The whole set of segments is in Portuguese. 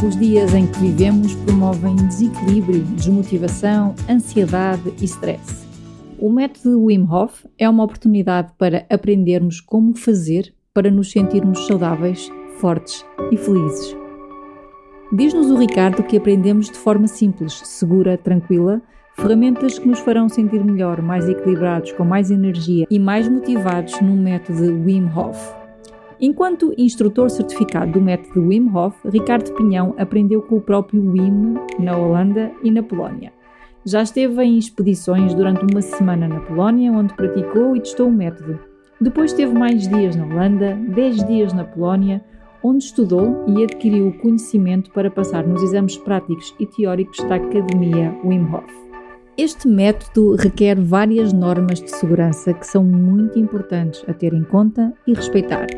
Os dias em que vivemos promovem desequilíbrio, desmotivação, ansiedade e stress. O método Wim Hof é uma oportunidade para aprendermos como fazer para nos sentirmos saudáveis, fortes e felizes. Diz-nos o Ricardo que aprendemos de forma simples, segura, tranquila, ferramentas que nos farão sentir melhor, mais equilibrados, com mais energia e mais motivados no método Wim Hof. Enquanto instrutor certificado do método Wim Hof, Ricardo Pinhão aprendeu com o próprio Wim na Holanda e na Polónia. Já esteve em expedições durante uma semana na Polónia, onde praticou e testou o método. Depois teve mais dias na Holanda, 10 dias na Polónia, onde estudou e adquiriu o conhecimento para passar nos exames práticos e teóricos da Academia Wim Hof. Este método requer várias normas de segurança que são muito importantes a ter em conta e respeitar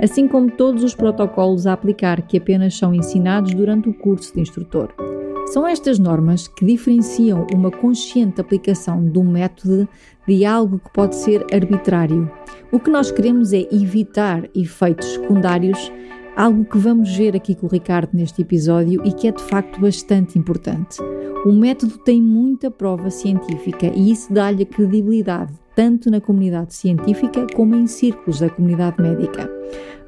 assim como todos os protocolos a aplicar que apenas são ensinados durante o curso de instrutor. São estas normas que diferenciam uma consciente aplicação de um método de algo que pode ser arbitrário. O que nós queremos é evitar efeitos secundários, algo que vamos ver aqui com o Ricardo neste episódio e que é de facto bastante importante. O método tem muita prova científica e isso dá-lhe credibilidade, tanto na comunidade científica como em círculos da comunidade médica.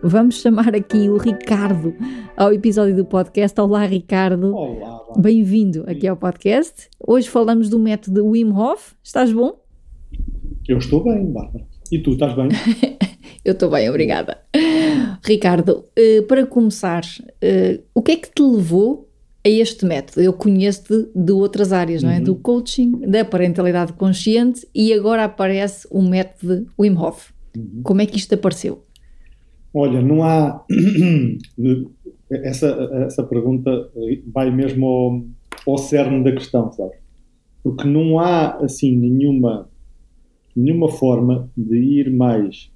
Vamos chamar aqui o Ricardo ao episódio do podcast. Olá, Ricardo. Olá. Bem-vindo aqui ao podcast. Hoje falamos do método Wim Hof. Estás bom? Eu estou bem, Bárbara. E tu, estás bem? Eu estou bem, obrigada. Ricardo, eh, para começar, eh, o que é que te levou a este método? Eu conheço-te de outras áreas, não é? Uhum. Do coaching, da parentalidade consciente e agora aparece o método Wim Hof. Uhum. Como é que isto apareceu? Olha, não há. essa, essa pergunta vai mesmo ao, ao cerne da questão, sabe? Porque não há, assim, nenhuma, nenhuma forma de ir mais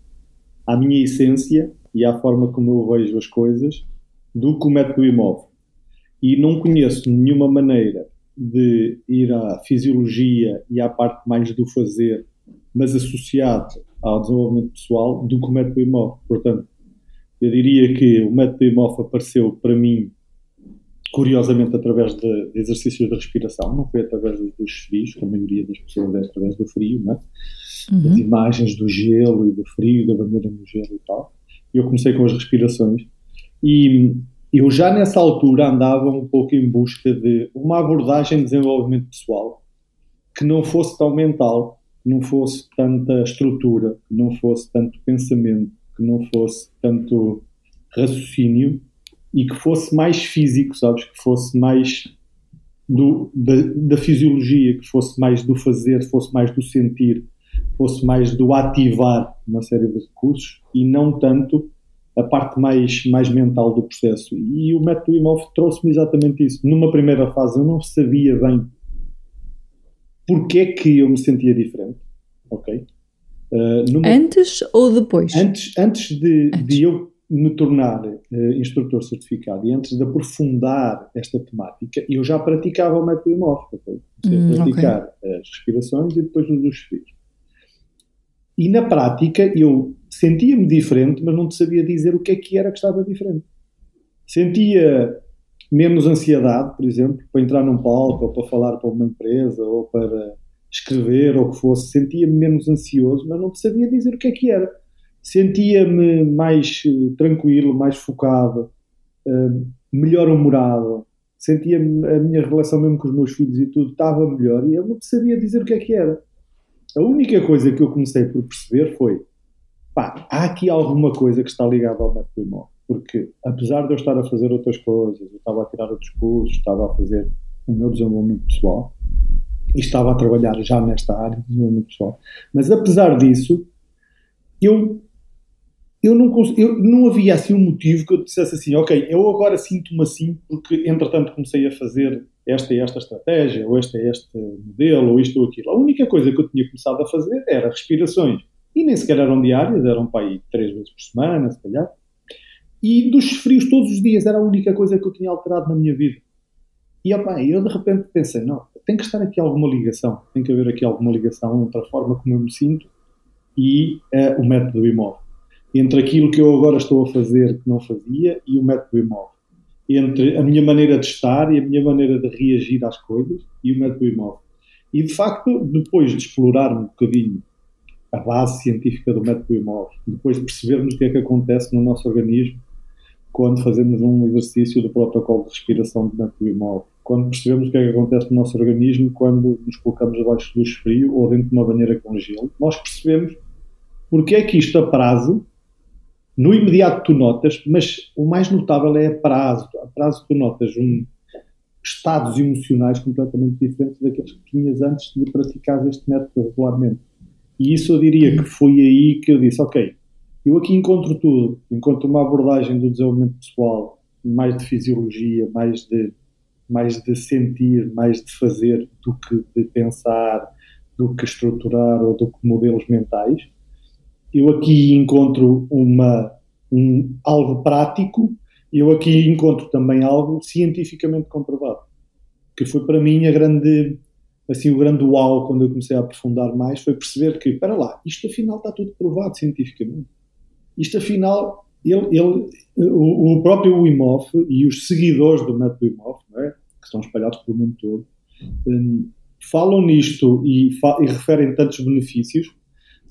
à minha essência e à forma como eu vejo as coisas do que o método imóvel. E não conheço nenhuma maneira de ir à fisiologia e à parte mais do fazer, mas associado ao desenvolvimento pessoal, do que o método imóvel. Portanto, eu diria que o método IMOF apareceu para mim, curiosamente, através de, de exercícios de respiração, não foi através dos frios, que a maioria das pessoas é através do frio, né? Uhum. as imagens do gelo e do frio, da bandeira no gelo e tal. Eu comecei com as respirações e eu já nessa altura andava um pouco em busca de uma abordagem de desenvolvimento pessoal que não fosse tão mental, que não fosse tanta estrutura, que não fosse tanto pensamento, que não fosse tanto raciocínio e que fosse mais físico, sabes? Que fosse mais do, da, da, fisiologia, que fosse mais do fazer, fosse mais do sentir, fosse mais do ativar uma série de recursos e não tanto a parte mais, mais mental do processo. E o método Imhoff trouxe-me exatamente isso. Numa primeira fase eu não sabia bem porque é que eu me sentia diferente, ok? Uh, numa... Antes ou depois? Antes, antes, de, antes. de eu me tornar uh, instrutor certificado e antes de aprofundar esta temática, eu já praticava o método imóvel. Comecei hum, a praticar okay. as respirações e depois os suspiros. E na prática eu sentia-me diferente, mas não sabia dizer o que é que era que estava diferente. Sentia menos ansiedade, por exemplo, para entrar num palco ou para falar para uma empresa ou para escrever ou o que fosse, sentia-me menos ansioso, mas não sabia dizer o que é que era. Sentia-me mais uh, tranquilo, mais focado, uh, melhor humorado, sentia a minha relação mesmo com os meus filhos e tudo estava melhor e eu não sabia dizer o que é que era. A única coisa que eu comecei por perceber foi pá, há aqui alguma coisa que está ligada ao método imóvel. Porque apesar de eu estar a fazer outras coisas, eu estava a tirar outros cursos, estava a fazer o meu desenvolvimento pessoal, e estava a trabalhar já nesta área, desenvolvimento pessoal. Mas apesar disso, eu eu não, eu não havia assim um motivo que eu dissesse assim, ok, eu agora sinto-me assim porque, entretanto, comecei a fazer esta e esta estratégia, ou este é este modelo, ou isto ou aquilo. A única coisa que eu tinha começado a fazer era respirações. E nem sequer eram diárias, eram para aí três vezes por semana, se calhar. E dos frios todos os dias era a única coisa que eu tinha alterado na minha vida. E opa, eu de repente pensei, não, tem que estar aqui alguma ligação, tem que haver aqui alguma ligação entre a forma como eu me sinto e uh, o método imóvel. Entre aquilo que eu agora estou a fazer que não fazia e o método imóvel. Entre a minha maneira de estar e a minha maneira de reagir às coisas e o método imóvel. E de facto, depois de explorar um bocadinho a base científica do método imóvel, depois de percebermos o que é que acontece no nosso organismo quando fazemos um exercício do protocolo de respiração do método imóvel, quando percebemos o que é que acontece no nosso organismo quando nos colocamos abaixo de luz frio ou dentro de uma banheira com gelo, nós percebemos porque é que isto a prazo, no imediato tu notas, mas o mais notável é a prazo. A prazo tu notas um, estados emocionais completamente diferentes daqueles que tinhas antes de praticar este método regularmente. E isso eu diria que foi aí que eu disse, ok, eu aqui encontro tudo, encontro uma abordagem do desenvolvimento pessoal, mais de fisiologia, mais de mais de sentir, mais de fazer do que de pensar, do que estruturar ou do que modelos mentais. Eu aqui encontro uma, um, algo prático, eu aqui encontro também algo cientificamente comprovado, que foi para mim a grande, assim, o grande uau quando eu comecei a aprofundar mais, foi perceber que, para lá, isto afinal está tudo provado cientificamente. Isto afinal ele, ele, o, o próprio Wim Hof e os seguidores do método Wim Hof, é? que estão espalhados pelo mundo todo, um, falam nisto e, fa e, referem tantos benefícios,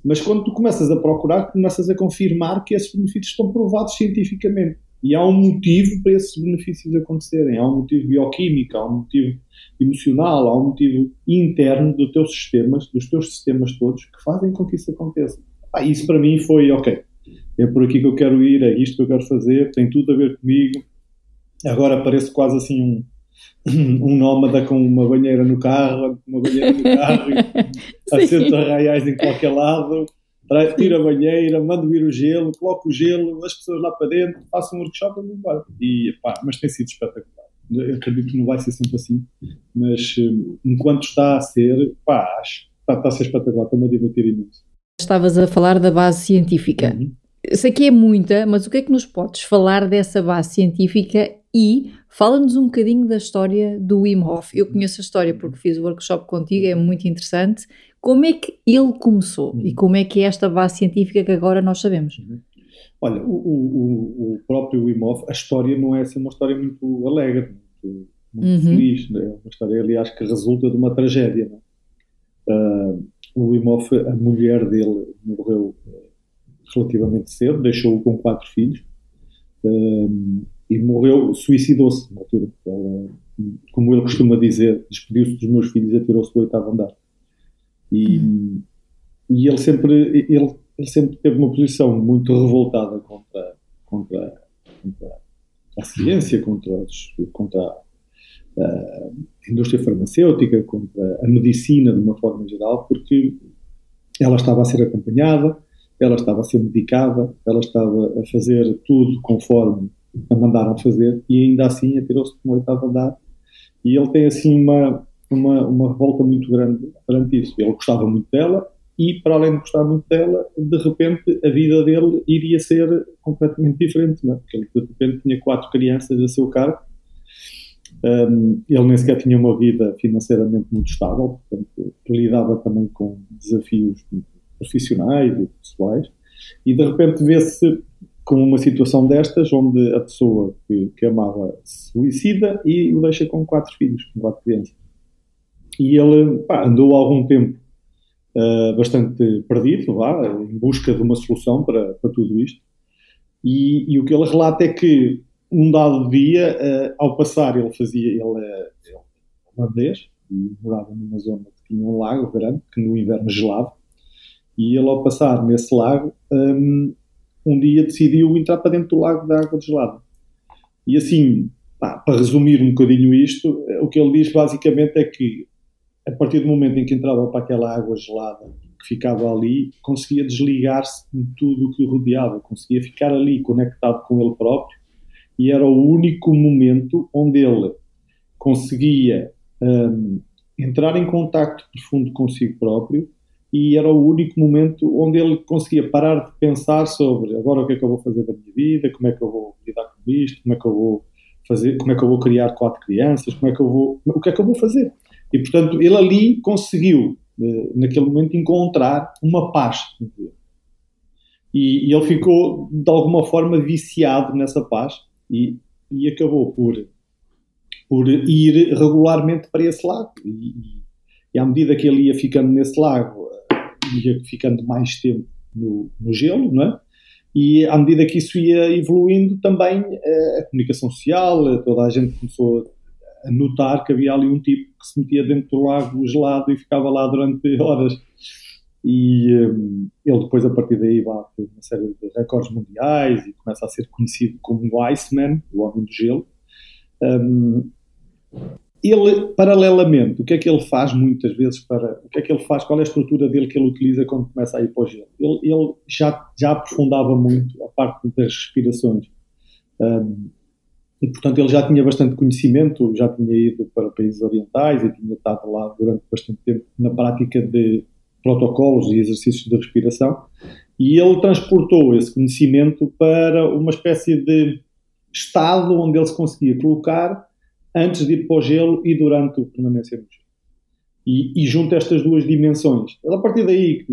mas quando tu começas a procurar, começas a confirmar que esses benefícios estão provados cientificamente. E há um motivo para esses benefícios acontecerem. Há um motivo bioquímico, há um motivo emocional, há um motivo interno do teu sistemas, dos teus sistemas todos, que fazem com que isso aconteça. Ah, isso para mim foi, ok, é por aqui que eu quero ir, é isto que eu quero fazer, tem tudo a ver comigo. Agora parece quase assim um, um nómada com uma banheira no carro, uma banheira no carro, assentos arraiais em qualquer lado, tira a banheira, manda vir o gelo, coloca o gelo, as pessoas lá para dentro, faça um workshop e embora. E, pá, mas tem sido espetacular. Eu acredito que não vai ser sempre assim, mas hum, enquanto está a ser, pá, acho, está, está a ser espetacular, estou-me a divertir imenso. Estavas a falar da base científica. Uhum. Sei que é muita, mas o que é que nos podes falar dessa base científica e fala-nos um bocadinho da história do Wim Hof. Eu conheço a história porque fiz o workshop contigo, é muito interessante. Como é que ele começou e como é que é esta base científica que agora nós sabemos? Uhum. Olha, o, o, o próprio Wim Hof, a história não é assim uma história muito alegre, muito, muito uhum. feliz. Né? É uma história, aliás, que resulta de uma tragédia. Uh, o Wim Hof, a mulher dele morreu relativamente cedo, deixou-o com quatro filhos um, e morreu, suicidou-se na altura. Ela, como ele costuma dizer, despediu-se dos meus filhos e atirou-se do oitavo andar. E, e ele sempre ele, ele, sempre teve uma posição muito revoltada contra, contra, contra a ciência, contra, os, contra a indústria farmacêutica, contra a medicina de uma forma geral, porque ela estava a ser acompanhada, ela estava a ser medicada, ela estava a fazer tudo conforme a mandaram fazer e ainda assim atirou-se para um oitavo andar e ele tem assim uma, uma, uma revolta muito grande perante isso. Ele gostava muito dela e para além de gostar muito dela, de repente a vida dele iria ser completamente diferente, não é? porque ele de repente tinha quatro crianças a seu cargo, um, ele nem sequer tinha uma vida financeiramente muito estável, portanto lidava também com desafios profissionais e pessoais, e de repente vê-se com uma situação destas, onde a pessoa que, que amava se suicida e o deixa com quatro filhos, com quatro crianças. E ele pá, andou algum tempo uh, bastante perdido, lá, em busca de uma solução para, para tudo isto. E, e, o que ele relata é que um dado dia, uh, ao passar, ele fazia, ele é holandês, e morava numa zona que tinha um lago grande, que no inverno gelava, e ele, ao passar nesse lago, um, um dia decidiu entrar para dentro do lago da água gelada. E assim, pá, para resumir um bocadinho isto, o que ele diz basicamente é que a partir do momento em que entrava para aquela água gelada, que ficava ali conseguia desligar-se de tudo o que o rodeava, conseguia ficar ali conectado com ele próprio e era o único momento onde ele conseguia um, entrar em contacto profundo consigo próprio e era o único momento onde ele conseguia parar de pensar sobre agora o que é que eu vou fazer da minha vida, como é que eu vou lidar com isto, como é que eu vou fazer, como é que eu vou criar quatro crianças, como é que eu vou, o que é que eu vou fazer. E portanto ele ali conseguiu eh, naquele momento encontrar uma paz. E, e, ele ficou de alguma forma viciado nessa paz e, e acabou por por ir regularmente para esse lago. E, e à medida que ele ia ficando nesse lago, ia ficando mais tempo no, no gelo, não é? E à medida que isso ia evoluindo, também eh, a comunicação social, toda a gente começou a notar que havia ali um tipo que se metia dentro do lago gelado e ficava lá durante horas. E um, ele depois, a partir daí, vai ter uma série de recordes mundiais e começa a ser conhecido como o Iceman, o Homem do Gelo. Um, ele, paralelamente, o que é que ele faz muitas vezes para. O que é que ele faz? Qual é a estrutura dele que ele utiliza quando começa a ir para o gelo? Ele, ele já, já aprofundava muito a parte das respirações. Um, e, portanto, ele já tinha bastante conhecimento, já tinha ido para países orientais e tinha estado lá durante bastante tempo na prática de protocolos e exercícios de respiração. E ele transportou esse conhecimento para uma espécie de estado onde ele se conseguia colocar antes de ir para o gelo e durante a permanência no gelo. E, e junta estas duas dimensões. Ele, a partir daí,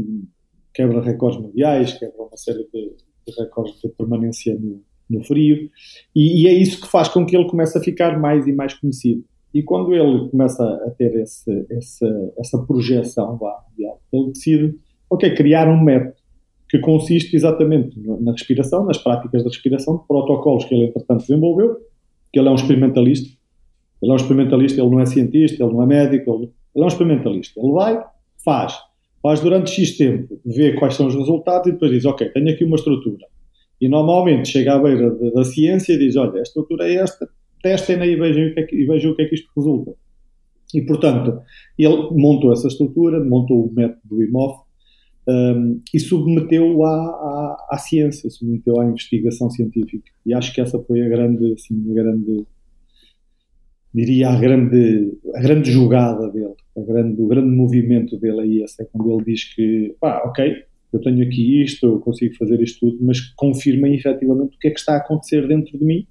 quebra recordes mundiais, quebra uma série de, de recordes de permanência no, no frio, e, e, é isso que faz com que ele comece a ficar mais e mais conhecido. E quando ele começa a ter esse, esse, essa projeção lá, ele decide, ok, criar um método que consiste exatamente na respiração, nas práticas de respiração, protocolos que ele, entretanto, desenvolveu, que ele é um experimentalista, ele é um experimentalista, ele não é cientista, ele não é médico, ele, é um experimentalista. Ele vai, faz, faz durante X tempo, vê quais são os resultados e depois diz, ok, tenho aqui uma estrutura. E normalmente chega à beira da, da ciência e diz, olha, a estrutura é esta, testem-na e vejam o que é que, e vejam o que é que isto resulta. E, portanto, ele montou essa estrutura, montou o método do IMOF um, e submeteu-o à, à, à, ciência, submeteu à investigação científica. E acho que essa foi a grande, assim, a grande diria, a grande, a grande jogada dele, a grande, o grande movimento dele aí, esse é quando ele diz que, pá, ok, eu tenho aqui isto, eu consigo fazer isto tudo, mas confirmem efetivamente o que é que está a acontecer dentro de mim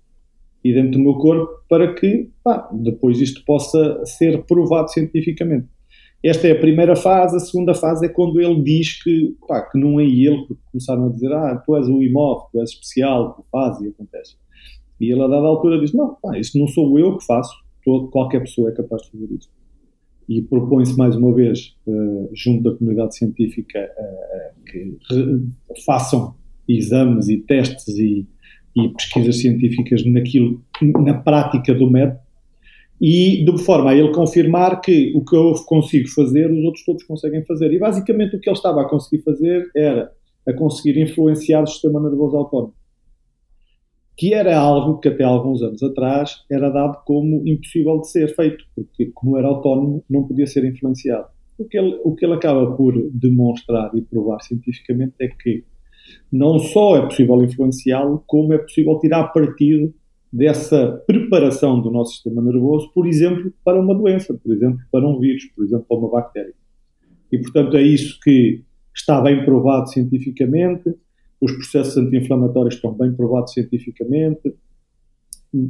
e dentro do meu corpo para que, pá, depois isto possa ser provado cientificamente. Esta é a primeira fase, a segunda fase é quando ele diz que, pá, que não é ele, porque começaram a dizer, ah, tu és o imóvel, tu és especial, tu fazes e acontece. E ele a dada altura diz, não, pá, isso não sou eu que faço, todo, qualquer pessoa é capaz de fazer isso. E propõe-se mais uma vez, uh, junto da comunidade científica, uh, que façam exames e testes e, e, pesquisas científicas naquilo, na prática do método, e de forma a ele confirmar que o que eu consigo fazer, os outros todos conseguem fazer. E basicamente o que ele estava a conseguir fazer era a conseguir influenciar o sistema nervoso autónomo que era algo que até alguns anos atrás era dado como impossível de ser feito, porque como era autónomo não podia ser influenciado. O que ele, o que ele acaba por demonstrar e provar cientificamente é que não só é possível influenciá-lo, como é possível tirar partido dessa preparação do nosso sistema nervoso, por exemplo, para uma doença, por exemplo, para um vírus, por exemplo, para uma bactéria. E, portanto, é isso que está bem provado cientificamente, os processos anti-inflamatórios estão bem provados cientificamente.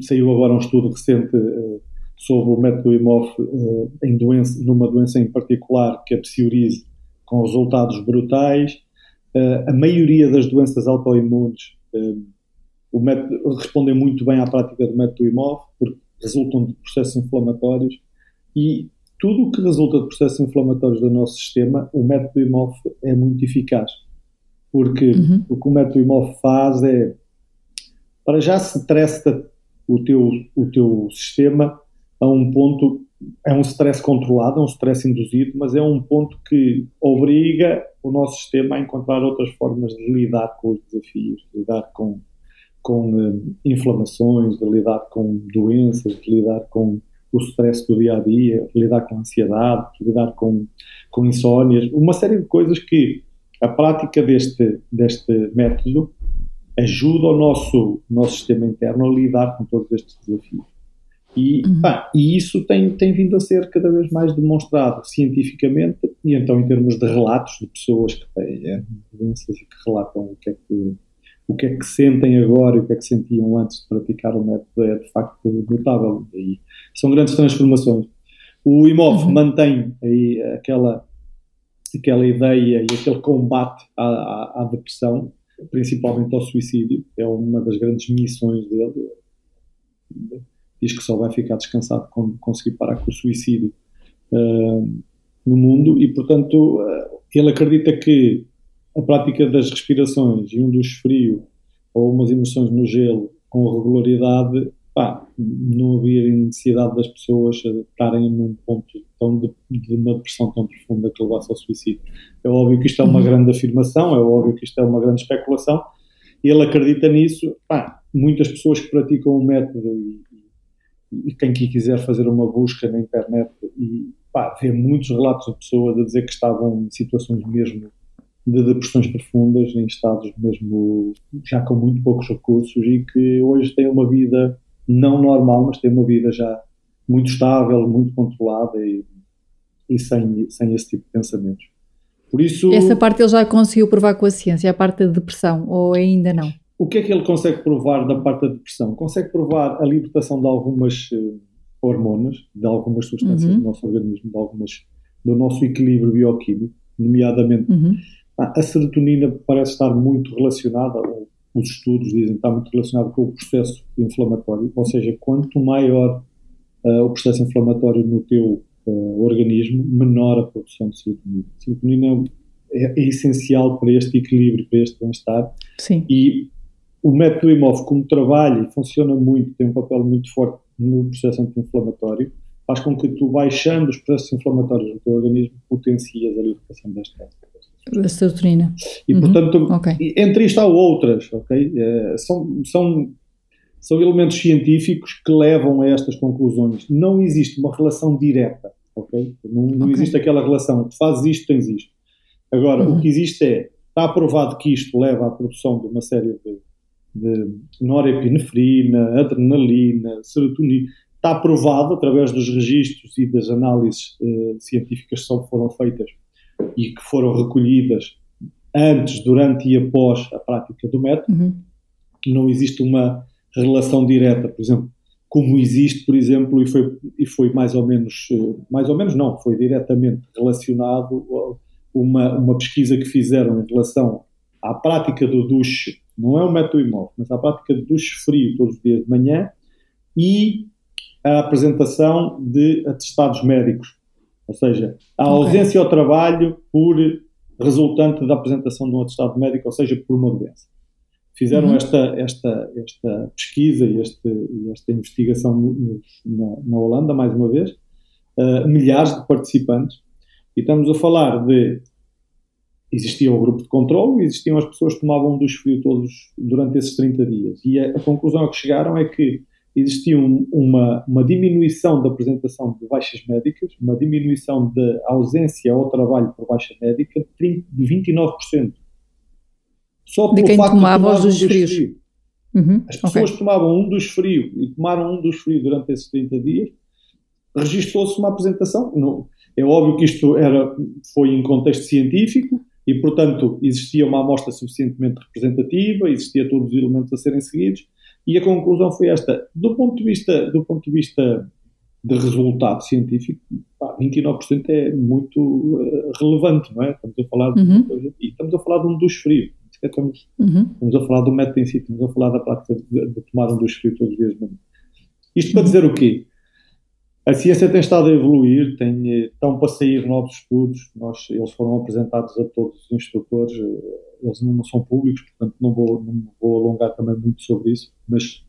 Saiu agora um estudo recente uh, sobre o método IMOF uh, em doença, numa doença em particular, que é a psoríase, com resultados brutais. Uh, a maioria das doenças autoimunes método, respondem muito bem à prática do método IMOF, porque resultam de processos inflamatórios e tudo o que resulta de processos inflamatórios do nosso sistema, o método IMOF é muito eficaz porque uhum. o que o imóvel faz é, para já se testa o teu, o teu sistema a um ponto, é um stress controlado, é um stress induzido, mas é um ponto que obriga o nosso sistema a encontrar outras formas de lidar com os desafios, de lidar com, com uh, inflamações, de lidar com doenças, de lidar com o stress do dia a dia, lidar com ansiedade, lidar com, com insónias, uma série de coisas que a prática deste, deste método ajuda o nosso, nosso sistema interno a lidar com todos estes desafios. E, uhum. pá, e isso tem, tem vindo a ser cada vez mais demonstrado cientificamente, e então em termos de relatos de pessoas que têm é, doenças e que relatam o que, é que, o que é que sentem agora e o que é que sentiam antes de praticar o método é de facto notável. E são grandes transformações. O IMOV uhum. mantém aí aquela, aquela ideia e aquele combate à, à, à depressão, principalmente ao suicídio, é uma das grandes missões dele. Diz que só vai ficar descansado quando conseguir parar com o suicídio uh, no mundo e, portanto, uh, ele acredita que a prática das respirações e um dos frio ou umas imersões no gelo com regularidade, pá, não havia necessidade das pessoas estarem num ponto tão de, de, uma depressão tão profunda que levasse ao suicídio. É óbvio que isto é uma uhum. grande afirmação, é óbvio que isto é uma grande especulação, ele acredita nisso. Pá, muitas pessoas que praticam o método e, e quem quiser fazer uma busca na internet e pá, vê muitos relatos de pessoas a dizer que estavam em situações mesmo de depressões profundas, em estados mesmo já com muito poucos recursos e que hoje têm uma vida não normal, mas têm uma vida já muito estável, muito controlada e, e sem, sem esse tipo de pensamentos. Por isso, Essa parte ele já conseguiu provar com a ciência, a parte da depressão, ou ainda não? O que é que ele consegue provar da parte da depressão? Consegue provar a libertação de algumas uh, hormonas, de algumas substâncias uhum. do nosso organismo, de algumas, do nosso equilíbrio bioquímico, nomeadamente uhum. a, a serotonina parece estar muito relacionada, os estudos dizem que está muito relacionado com o processo inflamatório, ou seja, quanto maior uh, o processo inflamatório no teu uh, organismo, menor a produção de serotonina. A serotonina é, é, essencial para este equilíbrio, para este bem-estar. Sim. E o método como trabalha e funciona muito, tem um papel muito forte no processo anti-inflamatório, faz com que tu, baixando os processos inflamatórios do teu organismo, potencias a libertação desta da serotonina. E, uhum. portanto, okay. entre isto há outras, ok? É, são, são, são elementos científicos que levam a estas conclusões. Não existe uma relação direta, ok? Não, não okay. existe aquela relação, tu fazes isto, tens isto. Agora, uhum. o que existe é, está aprovado que isto leva à produção de uma série de de norepinefrina, adrenalina, serotonina, está provado através dos registros e das análises eh, científicas que foram feitas e que foram recolhidas antes, durante e após a prática do método. Uhum. Não existe uma relação direta, por exemplo, como existe, por exemplo, e foi, e foi mais ou menos, eh, mais ou menos não, foi diretamente relacionado uma, uma pesquisa que fizeram em relação à prática do duche não é o método imóvel, mas a prática de duche frio todos os dias de manhã e a apresentação de atestados médicos, ou seja, a ausência okay. ao trabalho por resultante da apresentação de um atestado médico, ou seja, por uma doença. Fizeram uhum. esta, esta, esta pesquisa e este, esta investigação na, na, Holanda, mais uma vez, uh, milhares de participantes, e estamos a falar de existia o grupo de controle e existiam as pessoas que tomavam dos frio todos durante esses 30 dias. E a, a conclusão a que chegaram é que existia um, uma, uma diminuição da apresentação de baixas médicas, uma diminuição da ausência ao trabalho por baixa médica de 29%. Só de quem tomava os dos frios. Frio. Uhum, As pessoas okay. tomavam um dos frio e tomaram um dos frio durante esses 30 dias, registrou-se uma apresentação. É óbvio que isto era, foi em contexto científico, e, portanto, existia uma amostra suficientemente representativa, existia todos os elementos a serem seguidos, e a conclusão foi esta. Do ponto de vista, do ponto de, vista de resultado científico, pá, 29% é muito uh, relevante, não é? Estamos a falar de uhum. e estamos a falar de um dos frios. Estamos, uhum. estamos a falar do método em si, estamos a falar da prática de, de tomar um dos frios todos os dias. Isto para dizer o quê? A ciência tem estado a evoluir, tem, eh, estão para sair novos estudos, nós, eles foram apresentados a todos os instrutores, eh, eles não são públicos, portanto não vou, não vou alongar também muito sobre isso, mas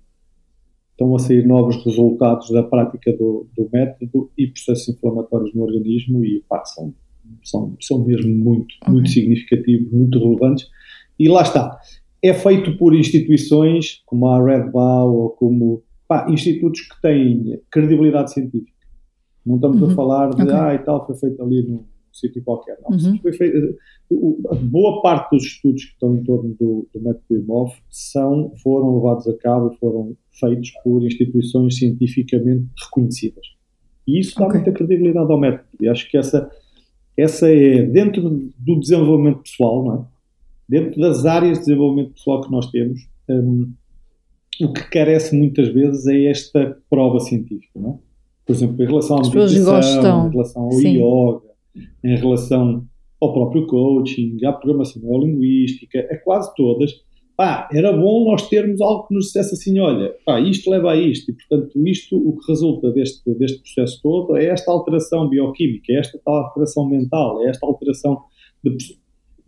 estão a sair novos resultados da prática do, do método e processos inflamatórios no organismo e pá, são, são, são mesmo muito, okay. muito significativos, muito relevantes. E lá está, é feito por instituições como a Red Bull ou como pá, institutos que têm credibilidade científica. Não estamos uhum. a falar de, okay. ah, e tal, foi feito ali num sítio qualquer. Não, uhum. foi feito, a boa parte dos estudos que estão em torno do, do método Imov são, foram levados a cabo e foram feitos por instituições cientificamente reconhecidas. E isso dá okay. muita credibilidade ao método. E acho que essa, essa é, dentro do desenvolvimento pessoal, não é? dentro das áreas de desenvolvimento pessoal que nós temos, um, o que carece muitas vezes é esta prova científica. Não é? Por exemplo, em relação à meditação, em relação ao Sim. yoga, em relação ao próprio coaching, à programação neurolinguística, a quase todas, pá, era bom nós termos algo que nos dissesse assim, olha, pá, isto leva a isto, e portanto isto, o que resulta deste, deste processo todo é esta alteração bioquímica, é esta tal alteração mental, é esta alteração de...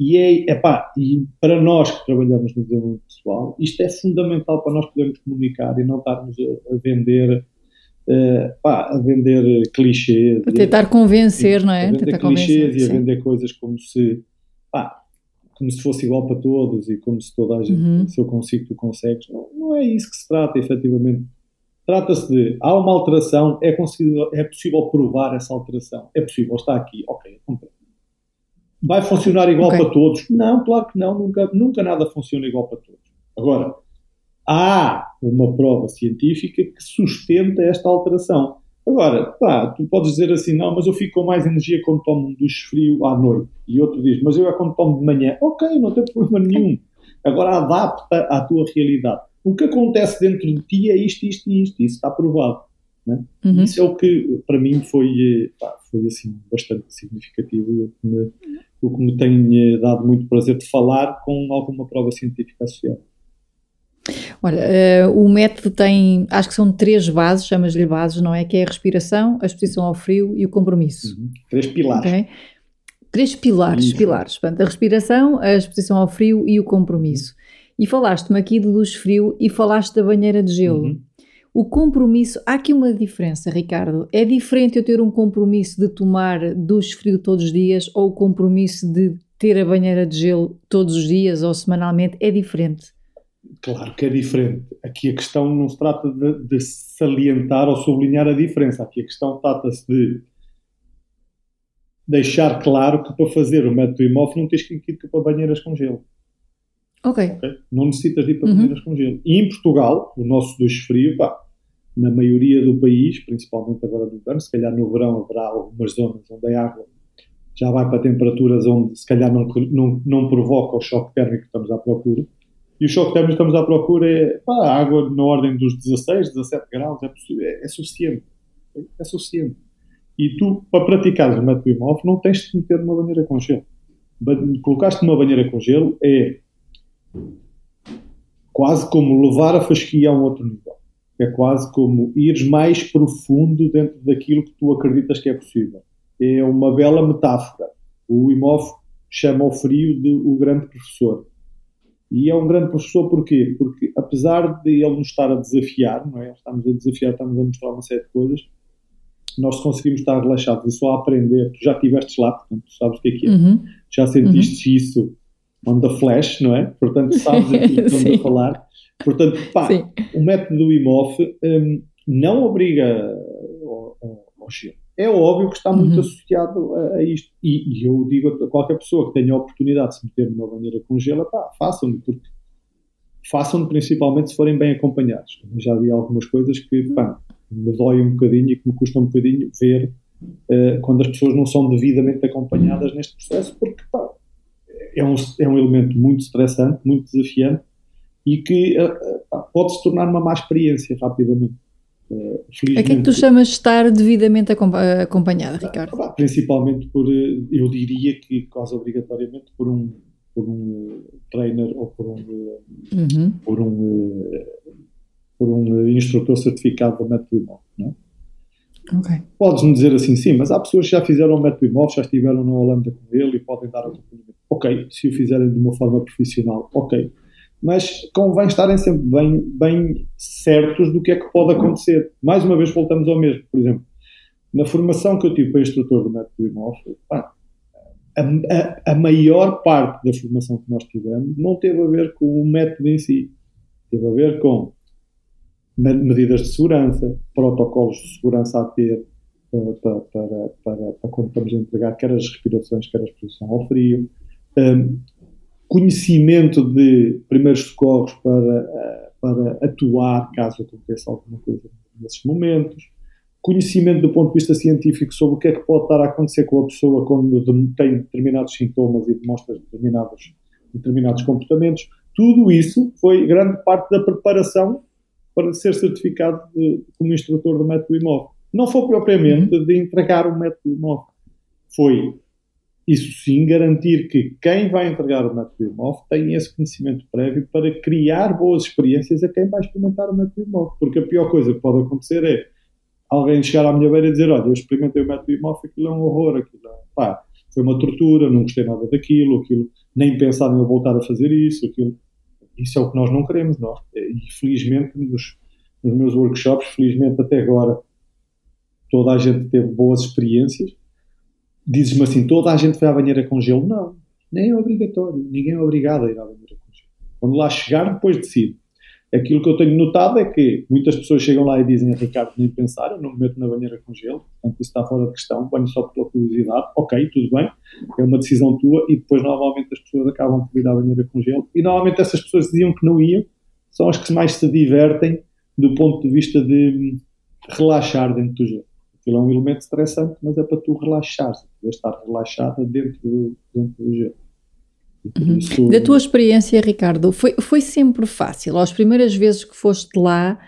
E, é, epá, e para nós que trabalhamos no desenvolvimento pessoal, isto é fundamental para nós podermos comunicar e não estarmos a, a vender uh, pá, a vender clichês. A tentar convencer, não é? A vender clichês e a vender coisas como se, pá, como se fosse igual para todos e como se toda a gente, uhum. se eu consigo, tu consegues. Não, não é isso que se trata, efetivamente. Trata-se de, há uma alteração, é, é possível provar essa alteração. É possível, está aqui, ok, Vai funcionar igual okay. para todos? Não, claro que não, nunca, nunca nada funciona igual para todos. Agora, há uma prova científica que sustenta esta alteração. Agora, pá, tu podes dizer assim, não, mas eu fico com mais energia quando tomo um duche frio à noite. E outro diz, mas eu é quando tomo de manhã. Ok, não tem problema nenhum. Agora adapta à tua realidade. O que acontece dentro de ti é isto, isto e isto. Isso está provado. Né? Uhum. Isso é o que, para mim, foi, pá, foi assim, bastante significativo e o que, me, o que me tem dado muito prazer de falar com alguma prova científica associada. Olha, uh, o método tem, acho que são três bases, chamas-lhe bases, não é? Que é a respiração, a exposição ao frio e o compromisso. Uhum. Três pilares. Okay? Três pilares, Isso. pilares. Portanto, a respiração, a exposição ao frio e o compromisso. E falaste-me aqui de luz frio e falaste da banheira de gelo. Uhum. O compromisso, há aqui uma diferença, Ricardo. É diferente eu ter um compromisso de tomar duche frio todos os dias ou o compromisso de ter a banheira de gelo todos os dias ou semanalmente? É diferente. Claro que é diferente. Aqui a questão não se trata de, de salientar ou sublinhar a diferença. Aqui a questão trata-se de deixar claro que para fazer o método imóvel não tens que ir para banheiras com gelo. Okay. ok. Não necessitas de ir para uhum. banheiras com gelo. E em Portugal, o nosso duche frio, pá, na maioria do país, principalmente agora no inverno, se calhar no verão haverá algumas zonas onde a água já vai para temperaturas onde se calhar não, não, não provoca o choque térmico que estamos à procura e o choque térmico estamos à procura é pá, água na ordem dos 16, 17 graus, é, é, é suficiente. É, é, suficiente. E tu, para praticares o método imóvel, não tens de meter numa banheira com gelo. Colocaste numa banheira com gelo é quase como levar a fasquia a um outro nível. É quase como ires mais profundo dentro daquilo que tu acreditas que é possível. É uma bela metáfora. O imóvel chama o frio de o grande professor e é um grande professor porquê? Porque apesar de ele nos estar a desafiar, não é? Estamos a desafiar, estamos a mostrar uma série de coisas, nós conseguimos estar relaxados e só a aprender. Tu já estiveste lá, portanto, sabes o que é que é. Uhum. Já sentiste uhum. isso on the flash, não é? Portanto, sabes aquilo que estamos a falar. Portanto, pá, Sim. o método do IMOF um, não obriga ao, ao é óbvio que está muito uhum. associado a, a isto. E, e, eu digo a qualquer pessoa que tenha a oportunidade de se meter numa banheira com gelo, pá, façam-no, porque façam-no principalmente se forem bem acompanhados. Já vi algumas coisas que, pá, me dói um bocadinho e que me custa um bocadinho ver uh, quando as pessoas não são devidamente acompanhadas neste processo, porque, é um, é um elemento muito estressante, muito desafiante e que uh, pode se tornar uma má experiência rapidamente. Uh, a que é que tu chamas de estar devidamente acompanhada, Ricardo? Ah, principalmente por, eh, eu diria que quase obrigatoriamente por um, por um trainer ou por um, uh, uhum. por um, por um instrutor certificado do método imóvel, não é? Okay. Podes-me dizer assim, sim, mas há pessoas que já fizeram o método imóvel, já estiveram na Holanda com ele e podem dar acompanhamento. Ok, se o fizerem de uma forma profissional, ok mas convém estarem sempre bem, bem certos do que é que pode acontecer. Mais uma vez voltamos ao mesmo, por exemplo, na formação que eu tive para instrutor do método imóvel, a, a, a, maior parte da formação que nós tivemos não teve a ver com o método em si, teve a ver com medidas de segurança, protocolos de segurança a ter uh, para, para, para, para, quando estamos a entregar quer as respirações, quer a exposição ao frio, um, conhecimento de primeiros socorros para, uh, para atuar caso aconteça alguma coisa nesses momentos, conhecimento do ponto de vista científico sobre o que é que pode estar a acontecer com a pessoa quando tem determinados sintomas e demonstra determinados, determinados comportamentos. Tudo isso foi grande parte da preparação para ser certificado de, como instrutor do método imóvel. Não foi propriamente de entregar o método imóvel. Foi, isso sim, garantir que quem vai entregar o método imóvel tem esse conhecimento prévio para criar boas experiências a quem vai experimentar o método imóvel. Porque a pior coisa que pode acontecer é alguém chegar à minha beira e dizer: Olha, eu experimentei o método imóvel, aquilo é um horror, aquilo é, pá, foi uma tortura, não gostei nada daquilo, aquilo, nem pensar em eu voltar a fazer isso, aquilo isso é o que nós não queremos, nós. E felizmente, nos, nos meus workshops, felizmente até agora, toda a gente teve boas experiências. Dizes-me assim, toda a gente foi à banheira com gelo? Não, nem é obrigatório, ninguém é obrigado a ir à banheira com gelo. Quando lá chegar, depois decide. Aquilo que eu tenho notado é que muitas pessoas chegam lá e dizem a Ricardo nem pensar, eu não me meto na banheira com gelo, portanto isso está fora de questão, banho só pela curiosidade, ok, tudo bem, é uma decisão tua e depois normalmente as pessoas acabam por ir à banheira com gelo e normalmente essas pessoas diziam que não iam, são as que mais se divertem do ponto de vista de relaxar dentro do gelo. Aquilo é um elemento estressante, mas é para tu relaxar, estar relaxada dentro do, dentro do gelo. Uhum. Isso... Da tua experiência, Ricardo, foi, foi sempre fácil? As primeiras vezes que foste lá,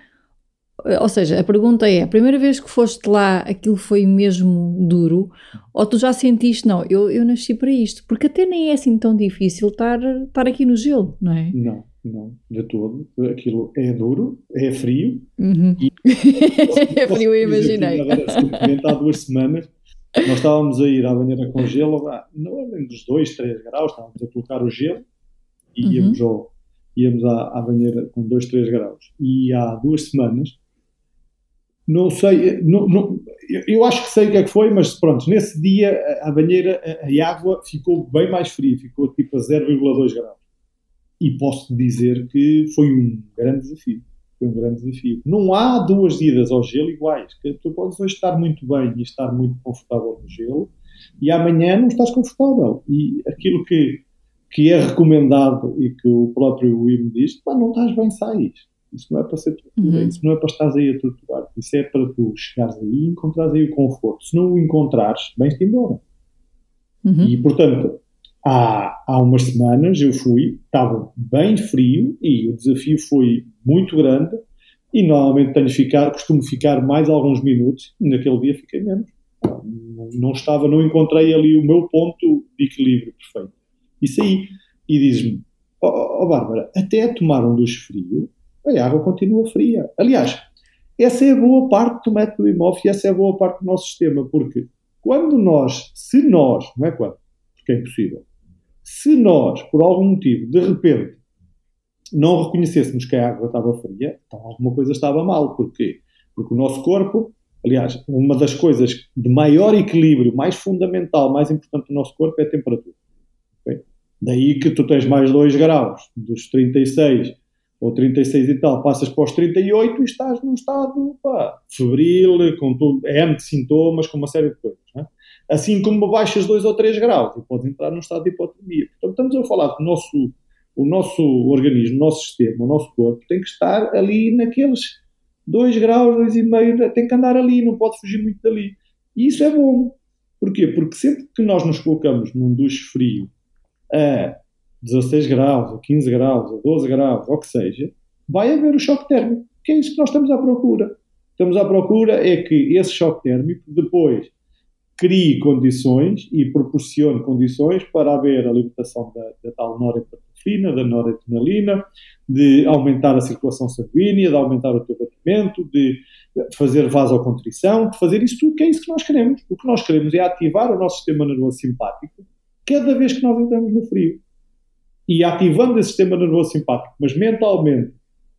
eh, ou seja, a pergunta é: a primeira vez que foste lá aquilo foi mesmo duro? Ou tu já sentiste, não, eu, eu nasci para isto? Porque até nem é assim tão difícil estar, estar aqui no gelo, não é? Não, não, de todo. Aquilo é duro, é frio. Uhum. E, é frio, eu imaginei. Agora, há duas semanas nós estávamos a ir à banheira com gelo, não ordem dos 2, 3 graus, estávamos a colocar o gelo e uhum. íamos, ao, íamos à, à, banheira com 2, 3 graus. E há duas semanas, não sei, não, não, eu acho que sei o que é que foi, mas pronto, nesse dia a, a banheira, a, a, água ficou bem mais fria, ficou tipo a 0,2 graus. E posso dizer que foi um grande desafio foi um grande desafio. Não há duas idas ao gelo iguais. Tu podes hoje estar muito bem e estar muito confortável no gelo e amanhã não estás confortável. E aquilo que, que é recomendado e que o próprio Wim diz, pá, não estás bem, sais. Isso não é para ser tortura, uhum. isso não é para estares aí a torturar. Isso é para tu chegares aí e encontrares aí o conforto. Se não o encontrares, vens-te embora. Uhum. E, portanto, há, há umas semanas eu fui, estava bem frio e o desafio foi muito grande e normalmente tenho ficar, costumo ficar mais alguns minutos, naquele dia fiquei menos. Não estava, não encontrei ali o meu ponto de equilíbrio perfeito. Isso aí, e diz-me, ó oh, oh, Bárbara, até tomar um duche frio, a água continua fria. Aliás, essa é a boa parte do método imóvel e essa é a boa parte do nosso sistema, porque quando nós, se nós, não é quando, porque é impossível, se nós, por algum motivo, de repente, não reconhecêssemos que a água estava fria, então alguma coisa estava mal. Porquê? Porque o nosso corpo, aliás, uma das coisas de maior equilíbrio, mais fundamental, mais importante do nosso corpo é a temperatura. Okay? Daí que tu tens mais 2 graus, dos 36 ou 36 e tal, passas para os 38 e estás num estado pá, febril, com tudo, N de sintomas, com uma série de coisas. É? Assim como baixas 2 ou 3 graus e podes entrar num estado de hipotermia. Portanto, estamos a falar que o nosso, o nosso organismo, o nosso sistema, o nosso corpo tem que estar ali naqueles 2 graus, 2,5, tem que andar ali, não pode fugir muito dali. E isso é bom. Porquê? Porque sempre que nós nos colocamos num duche frio a 16 graus, a 15 graus, a 12 graus, ou o que seja, vai haver o choque térmico, que é isso que nós estamos à procura. Estamos à procura é que esse choque térmico depois crie condições e proporcione condições para haver a libertação da, da tal da noradrenalina, de aumentar a circulação sanguínea, de aumentar o teu batimento, de fazer vasocontrição, de fazer isso tudo, que é isso que nós queremos. O que nós queremos é ativar o nosso sistema nervoso simpático cada vez que nós entramos no frio. E ativando esse sistema nervoso simpático, mas mentalmente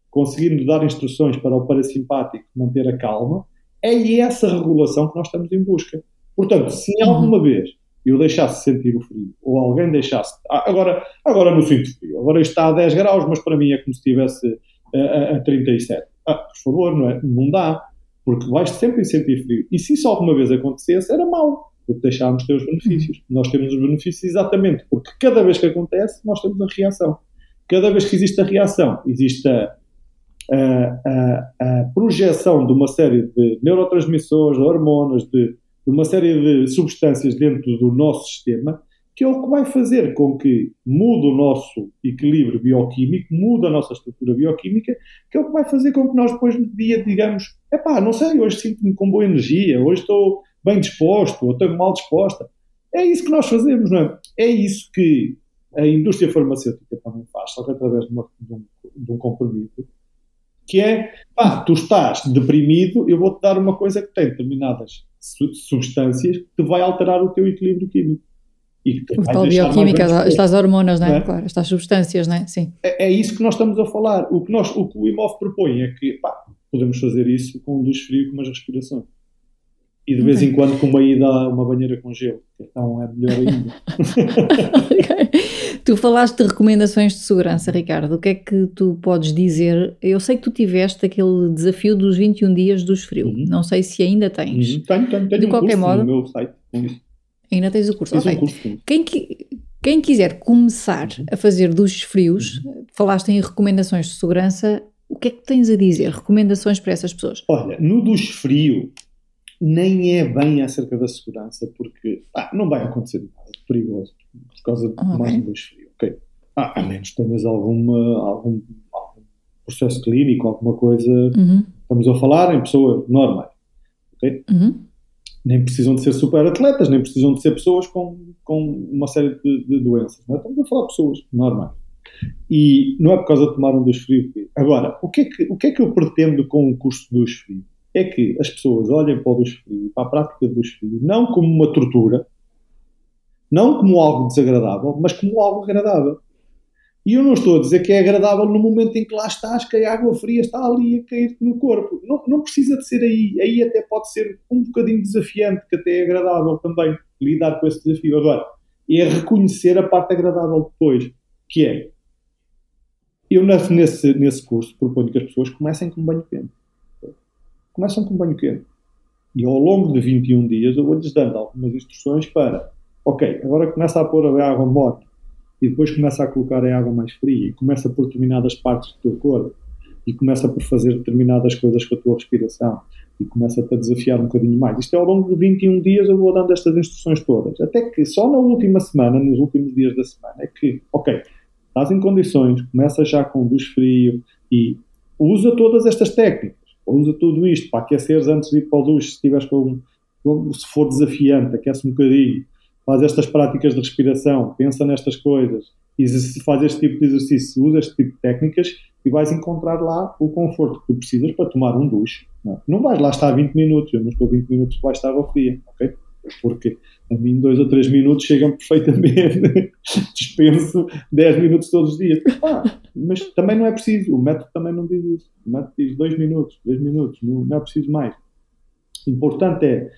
conseguindo dar instruções para o parasimpático manter a calma, é essa regulação que nós estamos em busca. Portanto, se uhum. alguma vez eu deixasse sentir o frio, ou alguém deixasse. Ah, agora, agora não sinto frio, agora está a 10 graus, mas para mim é como se estivesse a, a, a 37. Ah, por favor, não é? Não dá, porque vais sempre sentir frio. E se isso alguma vez acontecesse, era mau, porque deixámos de ter os benefícios. Nós temos os benefícios exatamente porque cada vez que acontece, nós temos a reação. Cada vez que existe a reação, existe a, a, a, projeção de uma série de neurotransmissores, de hormonas, de uma série de substâncias dentro do nosso sistema que é o que vai fazer com que mude o nosso equilíbrio bioquímico, mude a nossa estrutura bioquímica, que é o que vai fazer com que nós depois no dia digamos, epá, não sei, hoje sinto-me com boa energia, hoje estou bem disposto, ou estou mal disposta. É isso que nós fazemos, não é? É isso que a indústria farmacêutica também faz, só que através de, uma, de, um, de um compromisso, que é, pá, tu estás deprimido, eu vou-te dar uma coisa que tem determinadas substâncias que te vai alterar o teu equilíbrio químico. E que o tal bioquímica, estas hormonas, não é? é? Claro, estas substâncias, não é? Sim. É, é, isso que nós estamos a falar. O que, nós, o, que o IMOV propõe é que, pá, podemos fazer isso com duche frio com umas respirações. E de vez okay. em quando com uma ida a uma banheira com gelo, então é melhor ainda. okay. Tu falaste de recomendações de segurança, Ricardo. O que é que tu podes dizer? Eu sei que tu tiveste aquele desafio dos 21 dias dos frios. Uhum. Não sei se ainda tens. Uhum. Tenho, tenho, tenho. De um qualquer modo. No meu site isso. Ainda tens o curso. Okay. Um curso quem, quem quiser começar uhum. a fazer duches frios, uhum. falaste em recomendações de segurança. O que é que tens a dizer? Recomendações para essas pessoas? Olha, no duche frio, nem é bem acerca da segurança, porque ah, não vai acontecer nada perigoso por causa de okay. mais um duche frio. Okay. Ah, a menos que tenhas alguma, algum, algum processo clínico, alguma coisa. Uhum. Estamos a falar em pessoas normais. Okay? Uhum. Nem precisam de ser super atletas, nem precisam de ser pessoas com, com uma série de, de doenças. Não é? Estamos a falar de pessoas normais. E não é por causa de tomar um dos frio. Agora, o que, é que, o que é que eu pretendo com o curso dos frio? É que as pessoas olhem para o duche frio, para a prática do duche frio, não como uma tortura, não como algo desagradável, mas como algo agradável. E eu não estou a dizer que é agradável no momento em que lá estás, que a água fria está ali a cair no corpo. Não, não precisa de ser aí. Aí até pode ser um bocadinho desafiante, que até é agradável também lidar com esse desafio. Agora, é reconhecer a parte agradável depois, que é eu nesse, nesse curso proponho que as pessoas comecem com banho quente começam com banho quente. E ao longo de 21 dias eu vou-lhes dando algumas instruções para, ok, agora começa a pôr a água morna e depois começa a colocar a água mais fria e começa por determinadas partes do teu corpo e começa por fazer determinadas coisas com a tua respiração e começa-te a desafiar um bocadinho mais. Isto é ao longo de 21 dias eu vou dando estas instruções todas. Até que só na última semana, nos últimos dias da semana, é que, ok, estás em condições, começa já com luz frio e usa todas estas técnicas usa tudo isto para aqueceres antes de ir para o duche, se, tiveres com, se for desafiante, aquece um bocadinho, faz estas práticas de respiração, pensa nestas coisas, faz este tipo de exercício, usa este tipo de técnicas e vais encontrar lá o conforto que tu precisas para tomar um duche. Não, não vais lá estar 20 minutos, eu não estou 20 minutos debaixo de água fria, ok? Porque a mim, dois ou três minutos chegam perfeitamente. Dispenso 10 minutos todos os dias. Ah, mas também não é preciso. O método também não diz isso. O método diz 2 minutos, 10 minutos. Não, não é preciso mais. O importante é,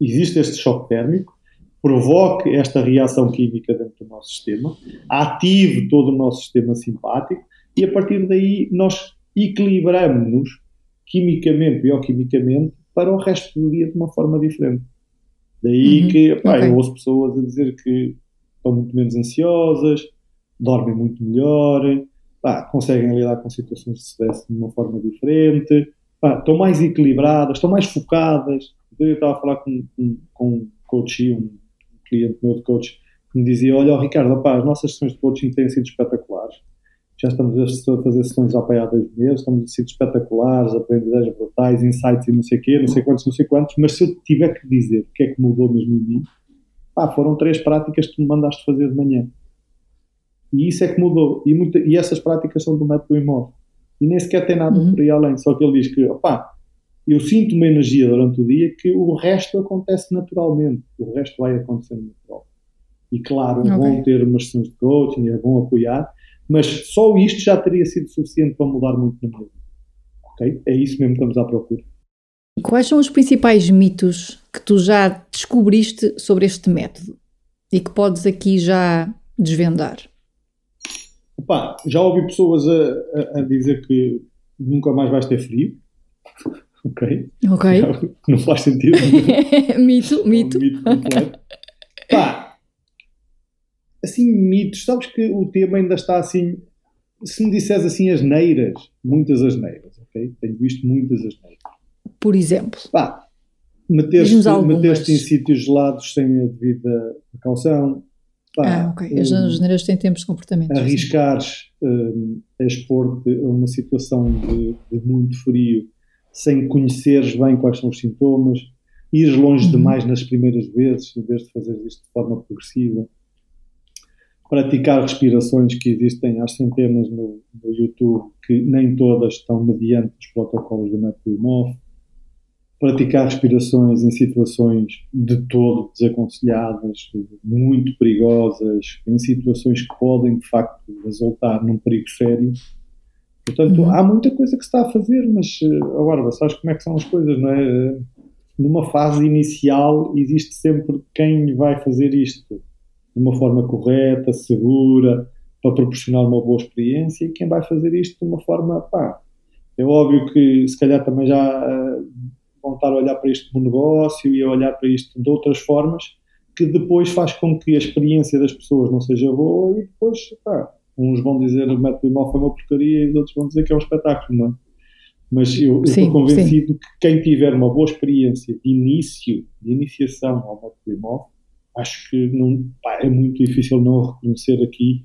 existe este choque térmico, provoque esta reação química dentro do nosso sistema, ative todo o nosso sistema simpático e a partir daí nós equilibramos-nos quimicamente, bioquimicamente, para o resto do dia de uma forma diferente. Daí uhum. que pá, okay. eu ouço pessoas a dizer que estão muito menos ansiosas, dormem muito melhor, pá, conseguem lidar com situações de stress de uma forma diferente, pá, estão mais equilibradas, estão mais focadas. Eu estava a falar com, com, com um coach, um cliente meu de coach, que me dizia: Olha, oh, Ricardo, pá, as nossas sessões de coaching têm sido espetaculares já estamos a fazer sessões há dois meses, estamos a ser espetaculares, aprendizagens brutais, insights e não sei o quê, não sei quantos, não sei quantos, mas se eu tiver que dizer o que é que mudou mesmo em mim, pá, foram três práticas que tu me mandaste fazer de manhã. E isso é que mudou. E, muita, e essas práticas são do método imóvel. E nem sequer tem nada uhum. por aí além, só que ele diz que, opá, eu sinto uma energia durante o dia que o resto acontece naturalmente, o resto vai acontecendo natural. E claro, é okay. bom ter umas sessões de coaching, é bom apoiar, mas só isto já teria sido suficiente para mudar muito na minha vida. Ok? É isso mesmo que estamos à procura. Quais são os principais mitos que tu já descobriste sobre este método e que podes aqui já desvendar? Opa, já ouvi pessoas a, a, a dizer que nunca mais vais ter frio. ok? Ok. Não faz sentido. mito, mito. Um mito completo. Pá, assim, mitos, sabes que o tema ainda está assim. Se me disseres assim asneiras, muitas asneiras, ok? Tenho visto muitas asneiras. Por exemplo. Pá, meter-te meter em sítios gelados sem a devida precaução. Pá, ah, ok. As asneiras têm tempos de comportamento. Arriscares um, a expor-te a uma situação de, de, muito frio sem conheceres bem quais são os sintomas, ires longe uhum. demais nas primeiras vezes, em vez de fazer isto de forma progressiva praticar respirações que existem às centenas no, no, YouTube, que nem todas estão mediante os protocolos do método MOF, praticar respirações em situações de todo desaconselhadas, muito perigosas, em situações que podem de facto resultar num perigo sério. Portanto, uhum. há muita coisa que se está a fazer, mas eh, agora, sabes como é que são as coisas, não é? Numa fase inicial existe sempre quem vai fazer isto de uma forma correta, segura, para proporcionar uma boa experiência e quem vai fazer isto de uma forma, pá, é óbvio que se calhar também já uh, vão estar a olhar para isto como negócio e a olhar para isto de outras formas que depois faz com que a experiência das pessoas não seja boa e depois, pá, uns vão dizer o método imóvel foi uma porcaria e os outros vão dizer que é um espetáculo, não é? Mas eu, estou convencido sim. que quem tiver uma boa experiência de início, de iniciação ao método imóvel, acho que não, pá, é muito difícil não reconhecer aqui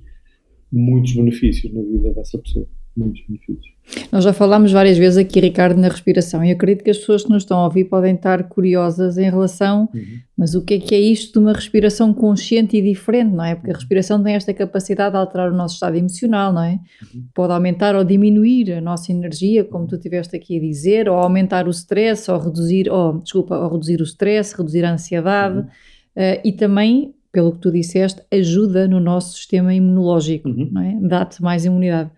muitos benefícios na vida dessa pessoa. Muitos benefícios. Nós já falámos várias vezes aqui, Ricardo, na respiração, e acredito que as pessoas que nos estão a ouvir podem estar curiosas em relação, uhum. mas o que é que é isto de uma respiração consciente e diferente, não é? Porque a uhum. respiração tem esta capacidade de alterar o nosso estado emocional, não é? Uhum. Pode aumentar ou diminuir a nossa energia, como tu tiveste aqui a dizer, ou aumentar o stress, ou reduzir, ou, desculpa, ou reduzir o stress, reduzir a ansiedade. Uhum uh, e também, pelo que tu disseste, ajuda no nosso sistema imunológico, uhum. não é? Dá-te mais imunidade.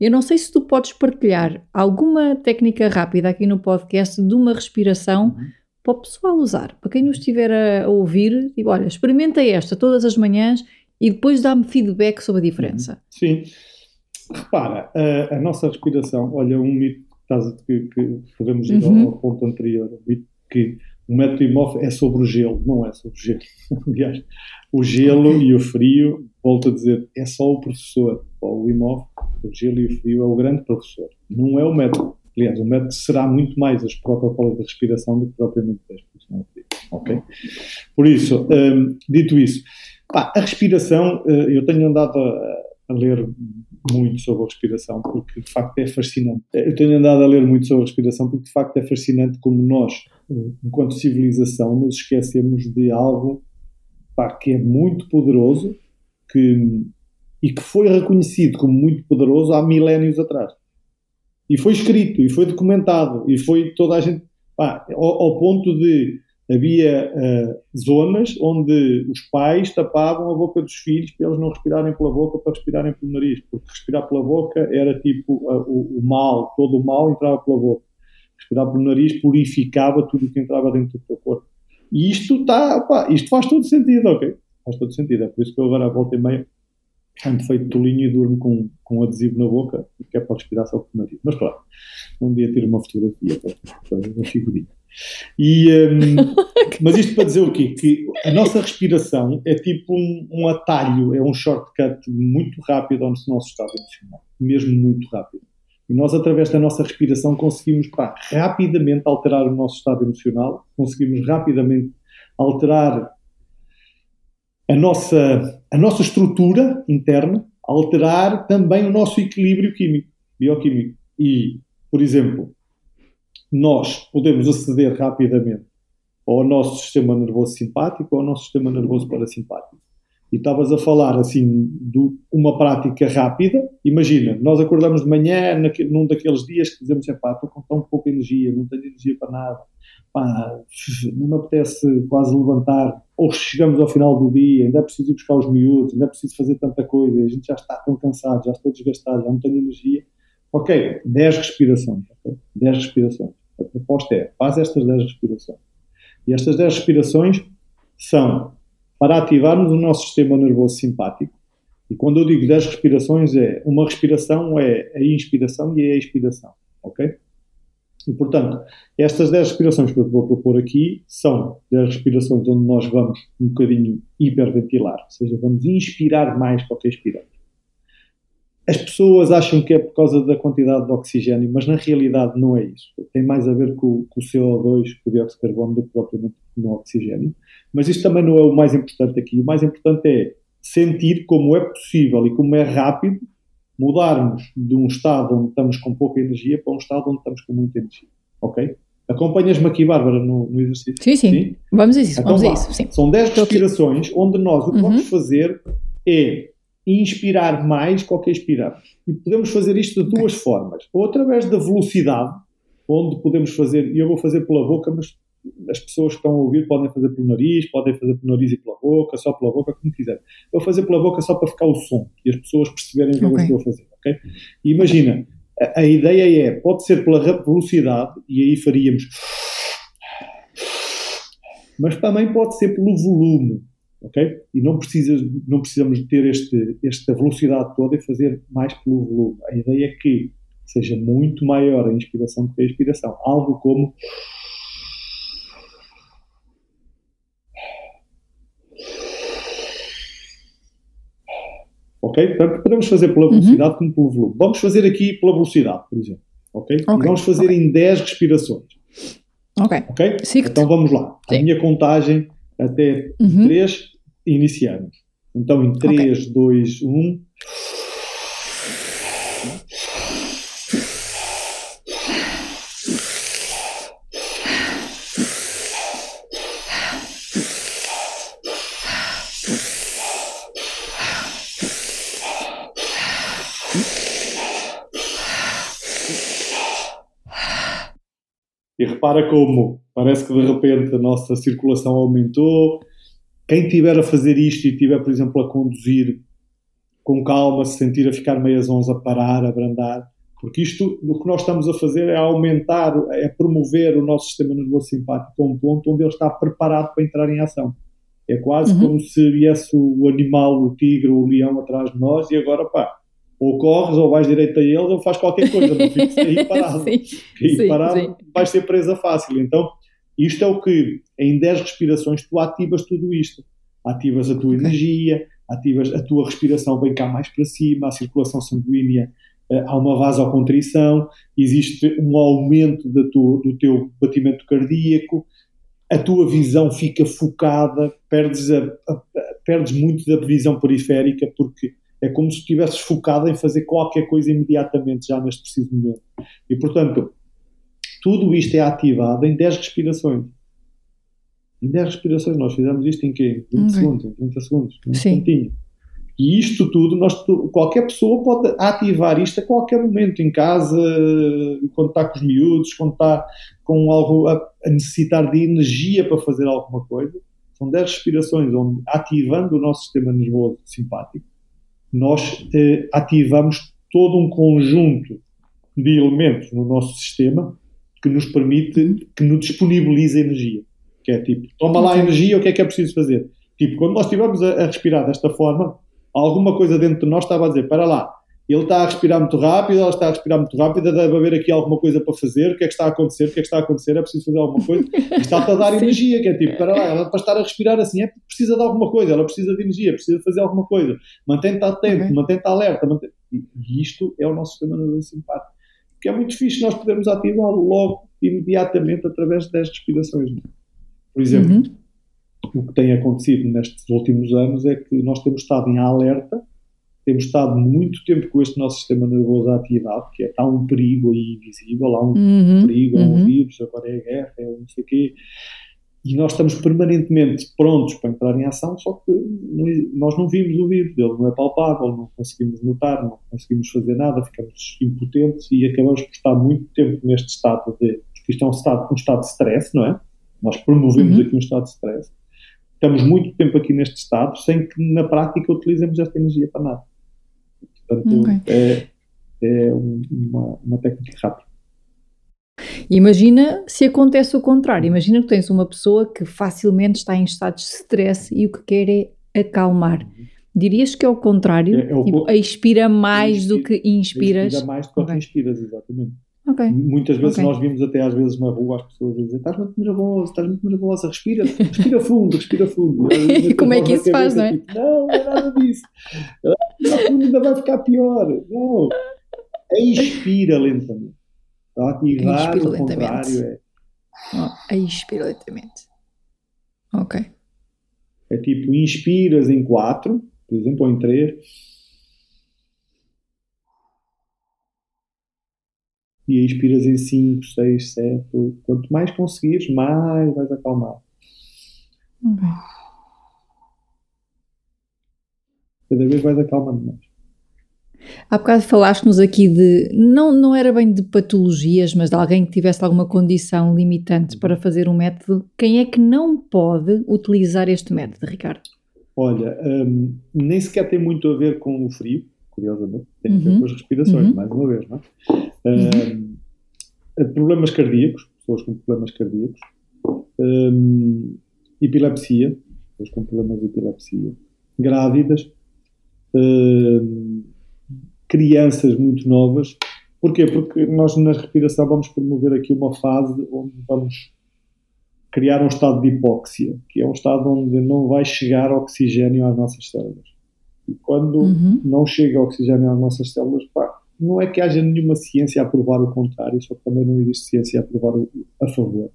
Eu não sei se tu podes partilhar alguma técnica rápida aqui no podcast de uma respiração uhum. para o pessoal usar. Para quem nos estiver a, ouvir, tipo, olha, experimenta esta todas as manhãs e depois dá-me feedback sobre a diferença. Uhum. Sim. Repara, a, a, nossa respiração, olha, um mito que, que podemos ir uhum. ao, ao, ponto anterior, um mito que o método imóvel é sobre o gelo, não é sobre o gelo. Aliás, o gelo e o frio, volto a dizer, é só o professor. O imóvel, o gelo e o frio é o grande professor, não é o método. Aliás, o método será muito mais os protocolos de respiração do que propriamente a respiração frio. Ok? Por isso, um, dito isso, pá, a respiração, uh, eu tenho andado a, a ler muito sobre a respiração, porque de facto é fascinante. Eu tenho andado a ler muito sobre a respiração, porque de facto é fascinante como nós enquanto civilização, nos esquecemos de algo pá, que é muito poderoso que, e que foi reconhecido como muito poderoso há milénios atrás. E foi escrito, e foi documentado, e foi toda a gente. Pá, ao, ao, ponto de havia uh, zonas onde os pais tapavam a boca dos filhos para eles não respirarem pela boca, para respirarem pelo nariz, porque respirar pela boca era tipo uh, o, o mal, todo o mal entrava pela boca respirar pelo nariz purificava tudo o que entrava dentro do teu corpo. E isto está, isto faz todo sentido, ok? Faz todo sentido. É por isso que eu agora volta e meia ando feito tolinho e durmo com, com um adesivo na boca, que é para respirar só pelo nariz. Mas claro, um dia tiro uma fotografia para, uma figurinha. E, um, mas isto para dizer o quê? Que a nossa respiração é tipo um, um atalho, é um shortcut muito rápido ao nosso estado emocional. Mesmo muito rápido. E nós, através da nossa respiração, conseguimos pá, rapidamente alterar o nosso estado emocional, conseguimos rapidamente alterar a nossa, a nossa estrutura interna, alterar também o nosso equilíbrio químico, bioquímico. E, por exemplo, nós podemos aceder rapidamente ao nosso sistema nervoso simpático ou ao nosso sistema nervoso parasimpático e estavas a falar assim de uma prática rápida. Imagina, nós acordamos de manhã num daqueles dias que dizemos: pá, estou com tão pouca energia, não tenho energia para nada, pá, não me apetece quase levantar. Ou chegamos ao final do dia, ainda é preciso ir buscar os miúdos, ainda é preciso fazer tanta coisa, a gente já está tão cansado, já estou desgastado, já não tenho energia. Ok, 10 respirações. Okay? 10 respirações. A proposta é: faz estas 10 respirações. E estas 10 respirações são para ativarmos o nosso sistema nervoso simpático. E quando eu digo 10 respirações, é uma respiração é a inspiração e a expiração. ok? E, portanto, estas 10 respirações que eu vou propor aqui são 10 respirações onde nós vamos um bocadinho hiperventilar, ou seja, vamos inspirar mais do que expiramos. As pessoas acham que é por causa da quantidade de oxigênio, mas na realidade não é isso. Tem mais a ver com, com o CO2, com o dióxido de carbono, do que propriamente com o oxigênio. Mas isto também não é o mais importante aqui. O mais importante é sentir como é possível e como é rápido mudarmos de um estado onde estamos com pouca energia para um estado onde estamos com muita energia. Ok? Acompanhas-me aqui, Bárbara, no, no, exercício? Sim, sim. sim? Vamos a isso. Então, vamos a isso sim. São 10 respirações onde nós o que uhum. vamos fazer é inspirar mais do que expirar. E podemos fazer isto de duas formas. Ou através da velocidade, onde podemos fazer, e eu vou fazer pela boca, mas as pessoas que estão a ouvir podem fazer pelo nariz, podem fazer pelo nariz e pela boca, só pela boca, como quiserem. Vou fazer pela boca só para ficar o som e as pessoas perceberem o que okay. eu estou a fazer, ok? E imagina, a, a, ideia é, pode ser pela velocidade, e aí faríamos, mas também pode ser pelo volume, ok? E não, não precisamos ter este, esta velocidade toda e fazer mais pelo volume. A ideia é que seja muito maior a inspiração do que a expiração. Algo como Ok? Portanto, podemos fazer pela uhum. velocidade uhum. como pelo volume. Vamos fazer aqui pela velocidade, por exemplo. Ok? okay. Vamos fazer okay. em 10 respirações. Ok. Ok? Então vamos lá. Sim. A minha contagem até uhum. 3 iniciamos. Então em 3, okay. 2, 1. Repara como parece que de repente a nossa circulação aumentou. Quem tiver a fazer isto e tiver, por exemplo, a conduzir com calma, se sentir a ficar meias onze, a parar, a abrandar, porque isto, o que nós estamos a fazer é aumentar, é promover o nosso sistema nervoso simpático a um ponto onde ele está preparado para entrar em ação. É quase uhum. como se viesse o animal, o tigre, o leão atrás de nós e agora, pá, ou corres ou vais direito a eles ou faz qualquer coisa, não fiques aí parado. sim, aí sim, parado sim. vais ser presa fácil. Então, isto é o que, em 10 respirações, tu ativas tudo isto. Ativas a tua okay. energia, ativas a tua respiração vem cá mais para cima, a circulação sanguínea, eh, há uma vasocontrição, existe um aumento do, do teu batimento cardíaco, a tua visão fica focada, perdes, a, a, perdes muito da visão periférica porque é como se estivesses focado em fazer qualquer coisa imediatamente, já neste preciso momento. E, portanto, tudo isto é ativado em 10 respirações. Em 10 respirações, nós fizemos isto em quê? 20 okay. segundos, em 30 segundos, um Sim. E isto tudo, nós, qualquer pessoa pode ativar isto a qualquer momento, em casa, quando está com os miúdos, quando está com algo a, a necessitar de energia para fazer alguma coisa. São 10 respirações onde, ativando o nosso sistema nervoso simpático, nós eh, ativamos todo um conjunto de elementos no nosso sistema que nos permite, que nos disponibiliza energia. Que é tipo, toma lá a energia, o que é que é preciso fazer? Tipo, quando nós estivemos a, a respirar desta forma, alguma coisa dentro de nós estava a dizer, para lá, ele está a respirar muito rápido, ela está a respirar muito rápido, deve haver aqui alguma coisa para fazer, o que é que está a acontecer, o que é que está a acontecer, é preciso fazer alguma coisa, está-te a dar energia, que é tipo, para lá, ela para estar a respirar assim, é precisa de alguma coisa, ela precisa de energia, precisa de fazer alguma coisa, mantém-te atento, uhum. mantém-te alerta, mantém e isto é o nosso sistema nervoso simpático, que é muito fixe nós podemos ativá-lo logo, imediatamente, através 10 respirações. Por exemplo, uhum. o que tem acontecido nestes últimos anos é que nós temos estado em alerta temos estado muito tempo com este nosso sistema nervoso ativado, que é, está um perigo aí invisível, há um uhum, perigo, é um uhum. vírus, agora é a guerra, é não sei o quê, e nós estamos permanentemente prontos para entrar em ação, só que nós não vimos o vírus, ele não é palpável, não conseguimos notar, não conseguimos fazer nada, ficamos impotentes e acabamos por estar muito tempo neste estado de, porque isto é um estado, um estado de stress, não é? Nós promovemos uhum. aqui um estado de stress. Estamos muito tempo aqui neste estado sem que na prática utilizemos esta energia para nada. Portanto, okay. é, é uma, uma técnica rápida. Imagina se acontece o contrário. Imagina que tens uma pessoa que facilmente está em estado de stress e o que quer é acalmar. Dirias que é o contrário? É, é o tipo, expira mais expira, do que inspiras? Expira mais do que okay. inspiras, exatamente. Okay. Muitas vezes Ok. nós vimos até às vezes na rua as pessoas a dizer estás muito nervoso, estás muito nervosa, respira, respira fundo, respira fundo. E como é que isso faz, não é? Tipo, não, não é nada disso. Respira fundo ainda vai ficar pior. Não. Expira lentamente. A ativar o lentamente. contrário. É, Oh, aí expira lentamente. Ok. é tipo, inspiras em 4, por exemplo, ou em 3. E aí expiras em 5, 6, 7, 8. Quanto mais conseguires, mais vais acalmar. Cada vez vais acalmando mais. Há bocado falaste-nos aqui de. Não, não era bem de patologias, mas de alguém que tivesse alguma condição limitante para fazer um método. Quem é que não pode utilizar este método, Ricardo? Olha, hum, nem sequer tem muito a ver com o frio, curiosamente, tem a ver Uhum. com as respirações, Uhum. mais uma vez, não é? Hum, problemas cardíacos, pessoas com problemas cardíacos, epilepsia, pessoas com problemas de epilepsia, grávidas, crianças muito novas. Porquê? Porque nós na respiração vamos promover aqui uma fase onde vamos criar um estado de hipóxia, que é um estado onde não vai chegar oxigênio às nossas células. E quando Uhum. não chega oxigênio às nossas células, pá, não é que haja nenhuma ciência a provar o contrário, só que também não existe ciência a provar o, a favor.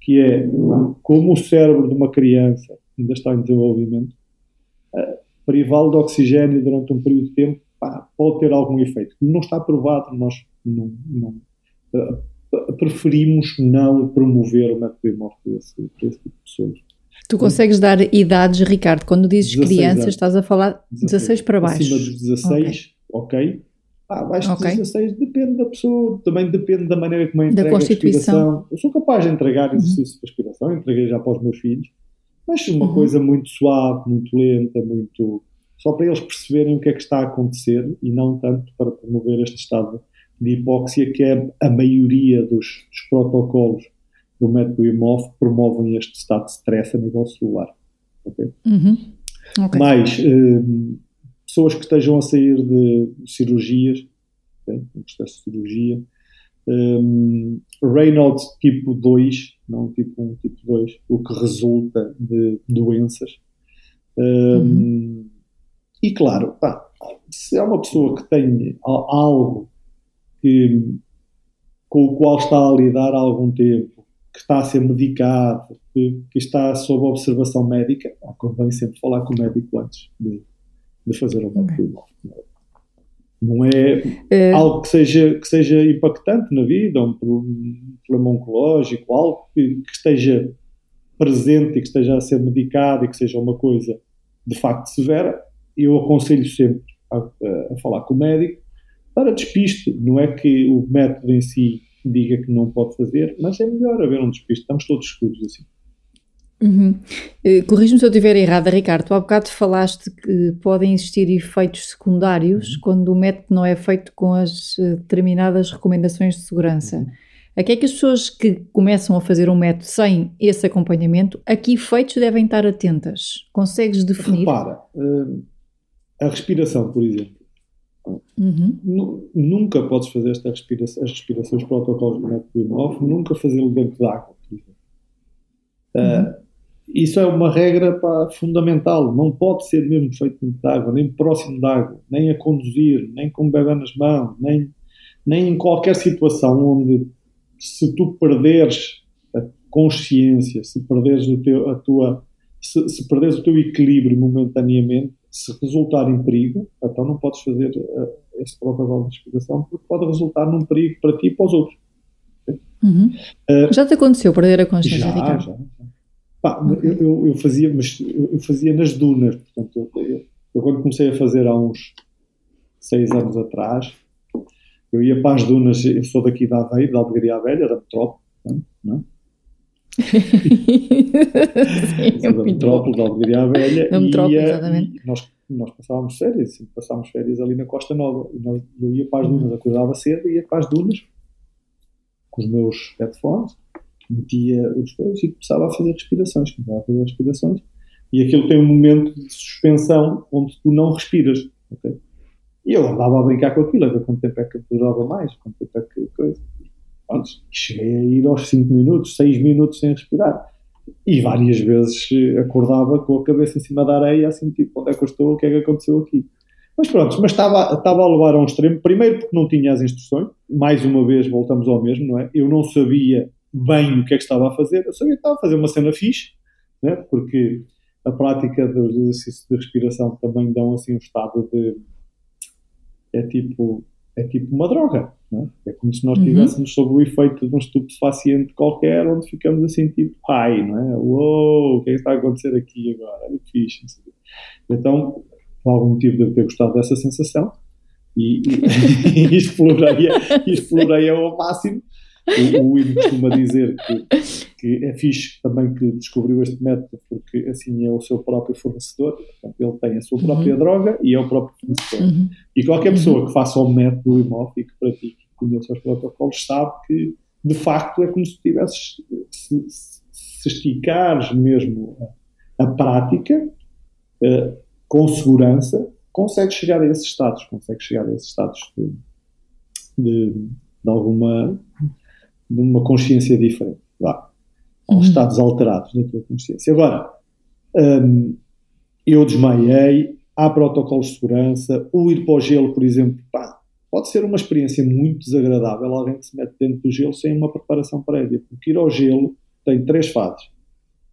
Que é, como o cérebro de uma criança ainda está em desenvolvimento, eh, privá-lo de oxigênio durante um período de tempo pá, pode ter algum efeito. Não está provado, nós não, não, eh, preferimos não promover o método IMOF para esse, para esse tipo de pessoas. Tu consegues dar idades, Ricardo? Quando dizes 16 crianças, anos. estás a falar 16 para baixo. Acima dos 16, ok. Ah, abaixo dos 16 depende da pessoa, também depende da maneira como é entregue a constituição. respiração. Eu sou capaz de entregar exercício de respiração, entreguei já para os meus filhos, mas uma Uhum. coisa muito suave, muito lenta, muito. só para eles perceberem o que é que está a acontecer e não tanto para promover este estado de hipóxia, que é a maioria dos, dos protocolos do método IMOF promovem este estado de stress a nível celular. ok? Uhum. Ok. Mais hum, pessoas que estejam a sair de cirurgias, ok? um processo de cirurgia, hum, Reynolds tipo 2, não tipo 1, tipo 2, o que resulta de doenças. Hum, E claro, pá, se é uma pessoa que tem algo que, com o qual está a lidar há algum tempo, que está a ser medicado, que, que está sob observação médica, ah, convém sempre falar com o médico antes de, de fazer o médico. Não é Eh, algo que seja, que seja impactante na vida, um, um problema oncológico, algo que, que esteja presente e que esteja a ser medicado e que seja uma coisa de facto severa, eu aconselho sempre a, a- a falar com o médico para despiste. Não é que o método em si diga que não pode fazer, mas é melhor haver um despiste. Estamos todos seguros assim. Uhum. Eh, Corrige-me se eu estiver errada, Ricardo. Tu há bocado falaste que podem existir efeitos secundários quando o método não é feito com as eh, determinadas recomendações de segurança. A que é que as pessoas que começam a fazer um método sem esse acompanhamento, a que efeitos devem estar atentas? Consegues definir? Repara, hum, a respiração, por exemplo. Uhum. Nu- nunca podes fazer esta as respirações protocolos do método Wim Hof, nunca fazê-lo dentro de água. por exemplo. Ah, isso é uma regra pá, fundamental. Não pode ser mesmo feito dentro de água, nem próximo de água, nem a conduzir, nem com o bebê nas mãos, nem, nem em qualquer situação onde, se tu perderes a consciência, se perderes o teu, a tua, se, se perderes o teu equilíbrio momentaneamente, se resultar em perigo, então não podes fazer ah, esse protocolo de respiração porque pode resultar num perigo para ti e para os outros. Uhum. Já te aconteceu perder a consciência, Já, Ricardo? já. Pá, Ok. eu, eu- fazia, mas eu fazia nas dunas, portanto, eu, eu- quando comecei a fazer há uns seis anos atrás, eu ia para as dunas, eu sou daqui da Aveiro, da Albergaria Velha, da Metrópole, não é? É da. Metrópole, da Albergaria Velha, Da e Metrópole, ia- exatamente. nós, nós passávamos férias, passávamos férias ali na Costa Nova, e nós, eu ia para as Uhum. dunas, acordava cedo, ia para as dunas, com os meus headphones, metia os coisas e começava a fazer respirações, começava a fazer respirações, e aquilo tem um momento de suspensão onde tu não respiras, ok? E eu andava a brincar com aquilo, a ver quanto tempo é que durava mais, quanto tempo é que coisa. Pronto, cheguei a ir aos 5 minutos, 6 minutos sem respirar. E várias vezes acordava com a cabeça em cima da areia, assim, tipo, onde é que eu estou, o que é que aconteceu aqui? Mas pronto, mas estava, estava a levar a um extremo, primeiro porque não tinha as instruções, mais uma vez voltamos ao mesmo, não é? Eu não sabia bem o que é que estava a fazer, eu sabia que estava a fazer uma cena fixe, né? porque a prática dos exercícios de respiração também dão assim um estado de. É tipo, é tipo uma droga, é? é como se nós uhum. estivéssemos sob o efeito de um estupefaciente qualquer, onde ficamos assim tipo pai, não é? Uou, o que é que está a acontecer aqui agora? Olha que fixe. Então, por algum motivo devo ter gostado dessa sensação e, e, e explorei-a explorei ao máximo o, o Ivo costuma dizer que, que, é fixe também que descobriu este método porque assim é o seu próprio fornecedor, portanto, ele tem a sua uhum. própria uhum. droga e é o próprio fornecedor. Uhum. E qualquer pessoa que faça o método IMOF e que pratique, que conheça os protocolos, sabe que de facto é como se tivesses, se, se esticares mesmo a, a prática uh, com segurança, consegues chegar a esses estados, consegues chegar a esses estados de, de, de alguma de uma consciência diferente, vá, uhum. estados alterados da tua consciência. Agora, um, eu desmaiei, há protocolos de segurança, o ir para o gelo, por exemplo, pá, pode ser uma experiência muito desagradável alguém que se mete dentro do gelo sem uma preparação prévia, porque ir ao gelo tem três fases.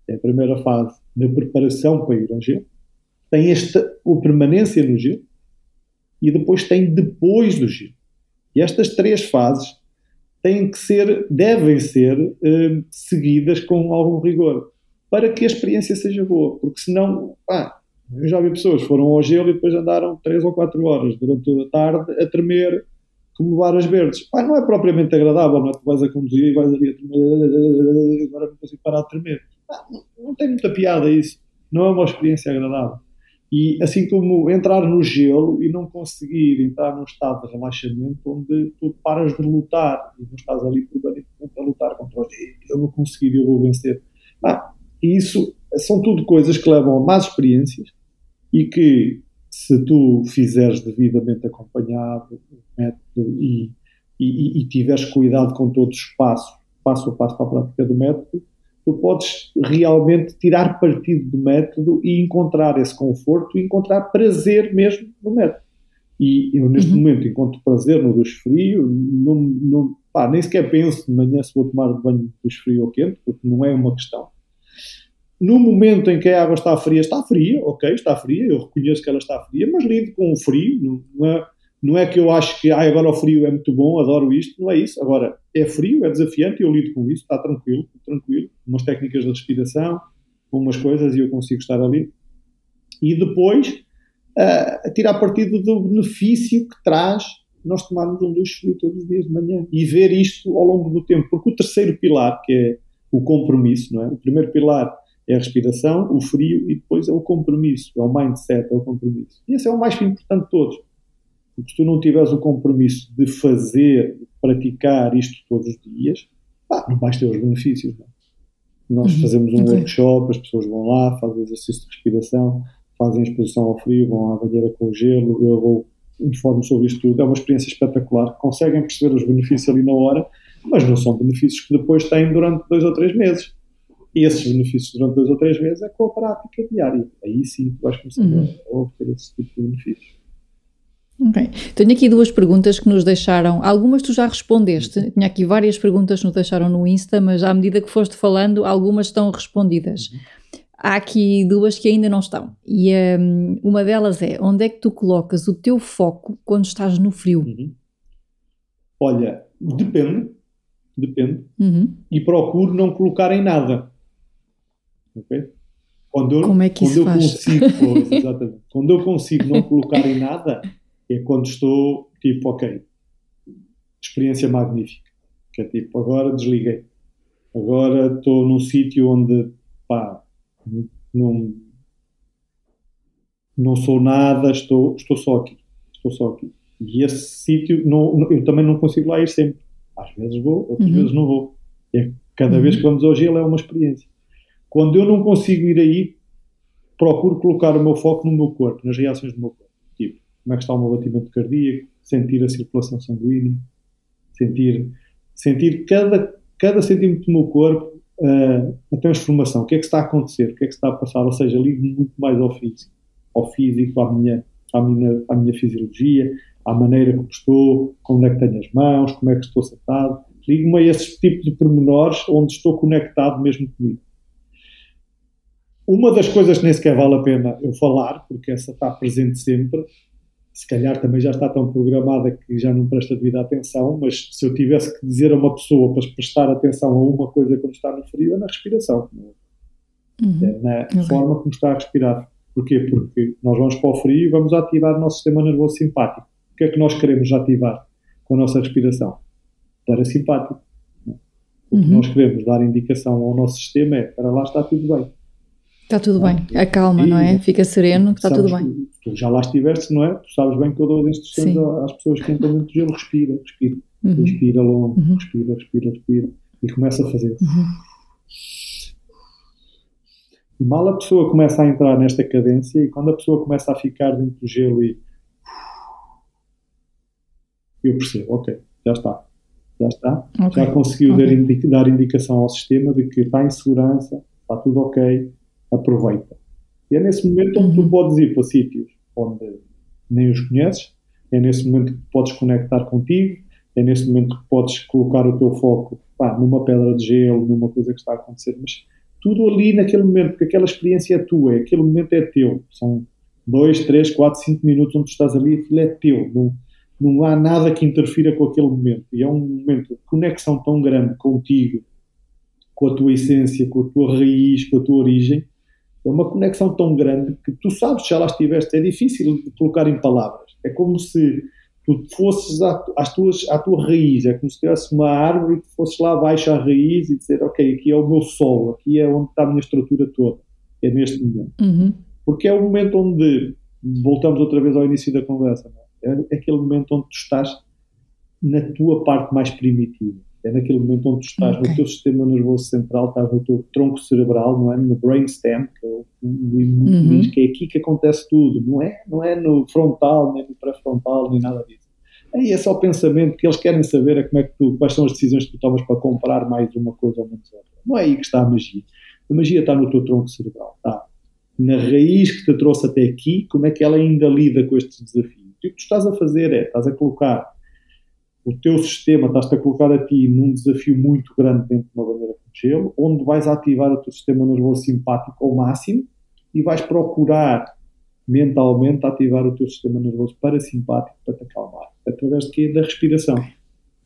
É a primeira fase da preparação para ir ao gelo, tem esta, a permanência no gelo, e depois tem depois do gelo. E estas três fases têm que ser, devem ser uh, seguidas com algum rigor para que a experiência seja boa, porque senão, pá, eu já vi pessoas que foram ao gelo e depois andaram 3 ou 4 horas durante a tarde a tremer como varas verdes. Pá, não é propriamente agradável, não é? Tu vais a conduzir e vais ali a tremer, agora não consigo parar de tremer. Não, não tem muita piada isso. Não é uma experiência agradável. E assim como entrar no gelo e não conseguir entrar num estado de relaxamento onde tu paras de lutar e não estás ali permanentemente a lutar contra os eu vou conseguir, eu vou vencer. Ah, isso são tudo coisas que levam a más experiências e que se tu fizeres devidamente acompanhado método e, e, e tiveres cuidado com todos os passos, passo a passo para a prática do método, tu podes realmente tirar partido do método e encontrar esse conforto e encontrar prazer mesmo no método. E eu, neste uhum. momento, encontro prazer no duche frio, não, não, pá, nem sequer penso de manhã se vou tomar banho duche frio ou quente, porque não é uma questão. No momento em que a água está fria, está fria, ok, está fria, eu reconheço que ela está fria, mas lido com o frio, não é, não é que eu acho que ah, agora o frio é muito bom, adoro isto, não é isso. Agora, é frio, é desafiante, eu lido com isso, está tranquilo, tranquilo. Umas técnicas de respiração, umas coisas e eu consigo estar ali. E depois, uh, tirar partido do benefício que traz nós tomarmos um duche frio todos os dias de manhã e ver isto ao longo do tempo. Porque o terceiro pilar, que é o compromisso, não é? O primeiro pilar é a respiração, o frio e depois é o compromisso, é o mindset, é o compromisso. E esse é o mais importante de todos porque se tu não tiveres o compromisso de fazer, praticar isto todos os dias, pá, não vais ter os benefícios. Não? É? Nós uhum. fazemos um okay. workshop, as pessoas vão lá, fazem exercício de respiração, fazem exposição ao frio, vão à banheira com o gelo, eu vou informo sobre isto tudo. É uma experiência espetacular. Conseguem perceber os benefícios ali na hora, mas não são benefícios que depois têm durante dois ou três meses. E esses benefícios durante dois ou três meses é com a prática diária. Aí sim tu vais começar uhum. a obter esse tipo de benefícios. Ok. Tenho aqui duas perguntas que nos deixaram. Algumas tu já respondeste. Tinha aqui várias perguntas que nos deixaram no Insta, mas à medida que foste falando, algumas estão respondidas. Há aqui duas que ainda não estão. E um, uma delas é: onde é que tu colocas o teu foco quando estás no frio? Uhum. Olha, depende. Depende. Uhum. E procuro não colocar em nada. Ok? Quando eu, Como é que isso faz? Consigo, pois, exatamente. Quando eu consigo não colocar em nada, é quando estou tipo, ok, experiência magnífica. Que é tipo, agora desliguei. Agora estou num sítio onde, pá, não, não sou nada, estou, estou só aqui. Estou só aqui. E esse sítio, não, eu também não consigo lá ir sempre. Às vezes vou, outras uhum. vezes não vou. É, cada uhum. vez que vamos ao gelo é uma experiência. Quando eu não consigo ir aí, procuro colocar o meu foco no meu corpo, nas reações do meu corpo como é que está o meu batimento cardíaco, sentir a circulação sanguínea, sentir sentir cada, cada centímetro do meu corpo uh, a transformação, o que é que está a acontecer, o que é que está a passar, ou seja, ligo muito mais ao físico, ao físico, à minha, à minha, à minha fisiologia, à maneira como estou, onde é que tenho as mãos, como é que estou sentado, ligo-me a esse tipo de pormenores onde estou conectado mesmo comigo. Uma das coisas que nem sequer vale a pena eu falar, porque essa está presente sempre, se calhar também já está tão programada que já não presta devida atenção, mas se eu tivesse que dizer a uma pessoa para prestar atenção a uma coisa quando está no frio, é na respiração. Uhum. É na okay. forma como está a respirar. Porquê? Porque nós vamos para o frio e vamos ativar o nosso sistema nervoso simpático. O que é que nós queremos ativar com a nossa respiração? Parasimpático. O que uhum. nós queremos dar indicação ao nosso sistema é para lá está tudo bem. Está tudo bem, acalma, e, não é? Fica sereno, que está tudo bem. Tu já lá estiveste, não é? Tu sabes bem que eu dou instruções Sim. às pessoas que entram dentro do gelo, respira, respira, uhum. respira longo, uhum. respira, respira, respira, e começa a fazer. Uhum. E mal a pessoa começa a entrar nesta cadência, e quando a pessoa começa a ficar dentro do gelo e eu percebo, ok, já está, já está, okay. já conseguiu okay. dar indicação ao sistema de que está em segurança, está tudo ok, aproveita. E é nesse momento onde tu uhum. podes ir para sítios onde nem os conheces, é nesse momento que podes conectar contigo, é nesse momento que podes colocar o teu foco pá, numa pedra de gelo, numa coisa que está a acontecer, mas tudo ali naquele momento, porque aquela experiência é tua, aquele momento é teu. São dois, três, quatro, cinco minutos onde tu estás ali, aquilo é teu. Não, não há nada que interfira com aquele momento. E é um momento de conexão tão grande contigo, com a tua essência, com a tua raiz, com a tua origem, é uma conexão tão grande que tu sabes já lá estiveste, é difícil de colocar em palavras. É como se tu fosses à, às tuas, à tua raiz, é como se tivesse uma árvore e tu fosses lá abaixo à raiz e dizer, ok, aqui é o meu solo, aqui é onde está a minha estrutura toda, é neste momento. Uhum. Porque é o momento onde, voltamos outra vez ao início da conversa, é? é aquele momento onde tu estás na tua parte mais primitiva é naquele momento onde tu estás okay. no teu sistema nervoso central, estás no teu tronco cerebral, não é? No brainstem, que é o, uhum. que é aqui que acontece tudo, não é? Não é no frontal, nem no pré-frontal, nem nada disso. Aí é só o pensamento que eles querem saber é como é que tu, quais são as decisões que tu tomas para comprar mais uma coisa ou menos outra. Não é aí que está a magia. A magia está no teu tronco cerebral, está na raiz que te trouxe até aqui, como é que ela ainda lida com estes desafios. E o que tu estás a fazer é, estás a colocar o teu sistema está-te a colocar a ti num desafio muito grande dentro de uma bandeira de gelo, onde vais ativar o teu sistema nervoso simpático ao máximo e vais procurar mentalmente ativar o teu sistema nervoso parasimpático para te acalmar, através de quê? Da respiração.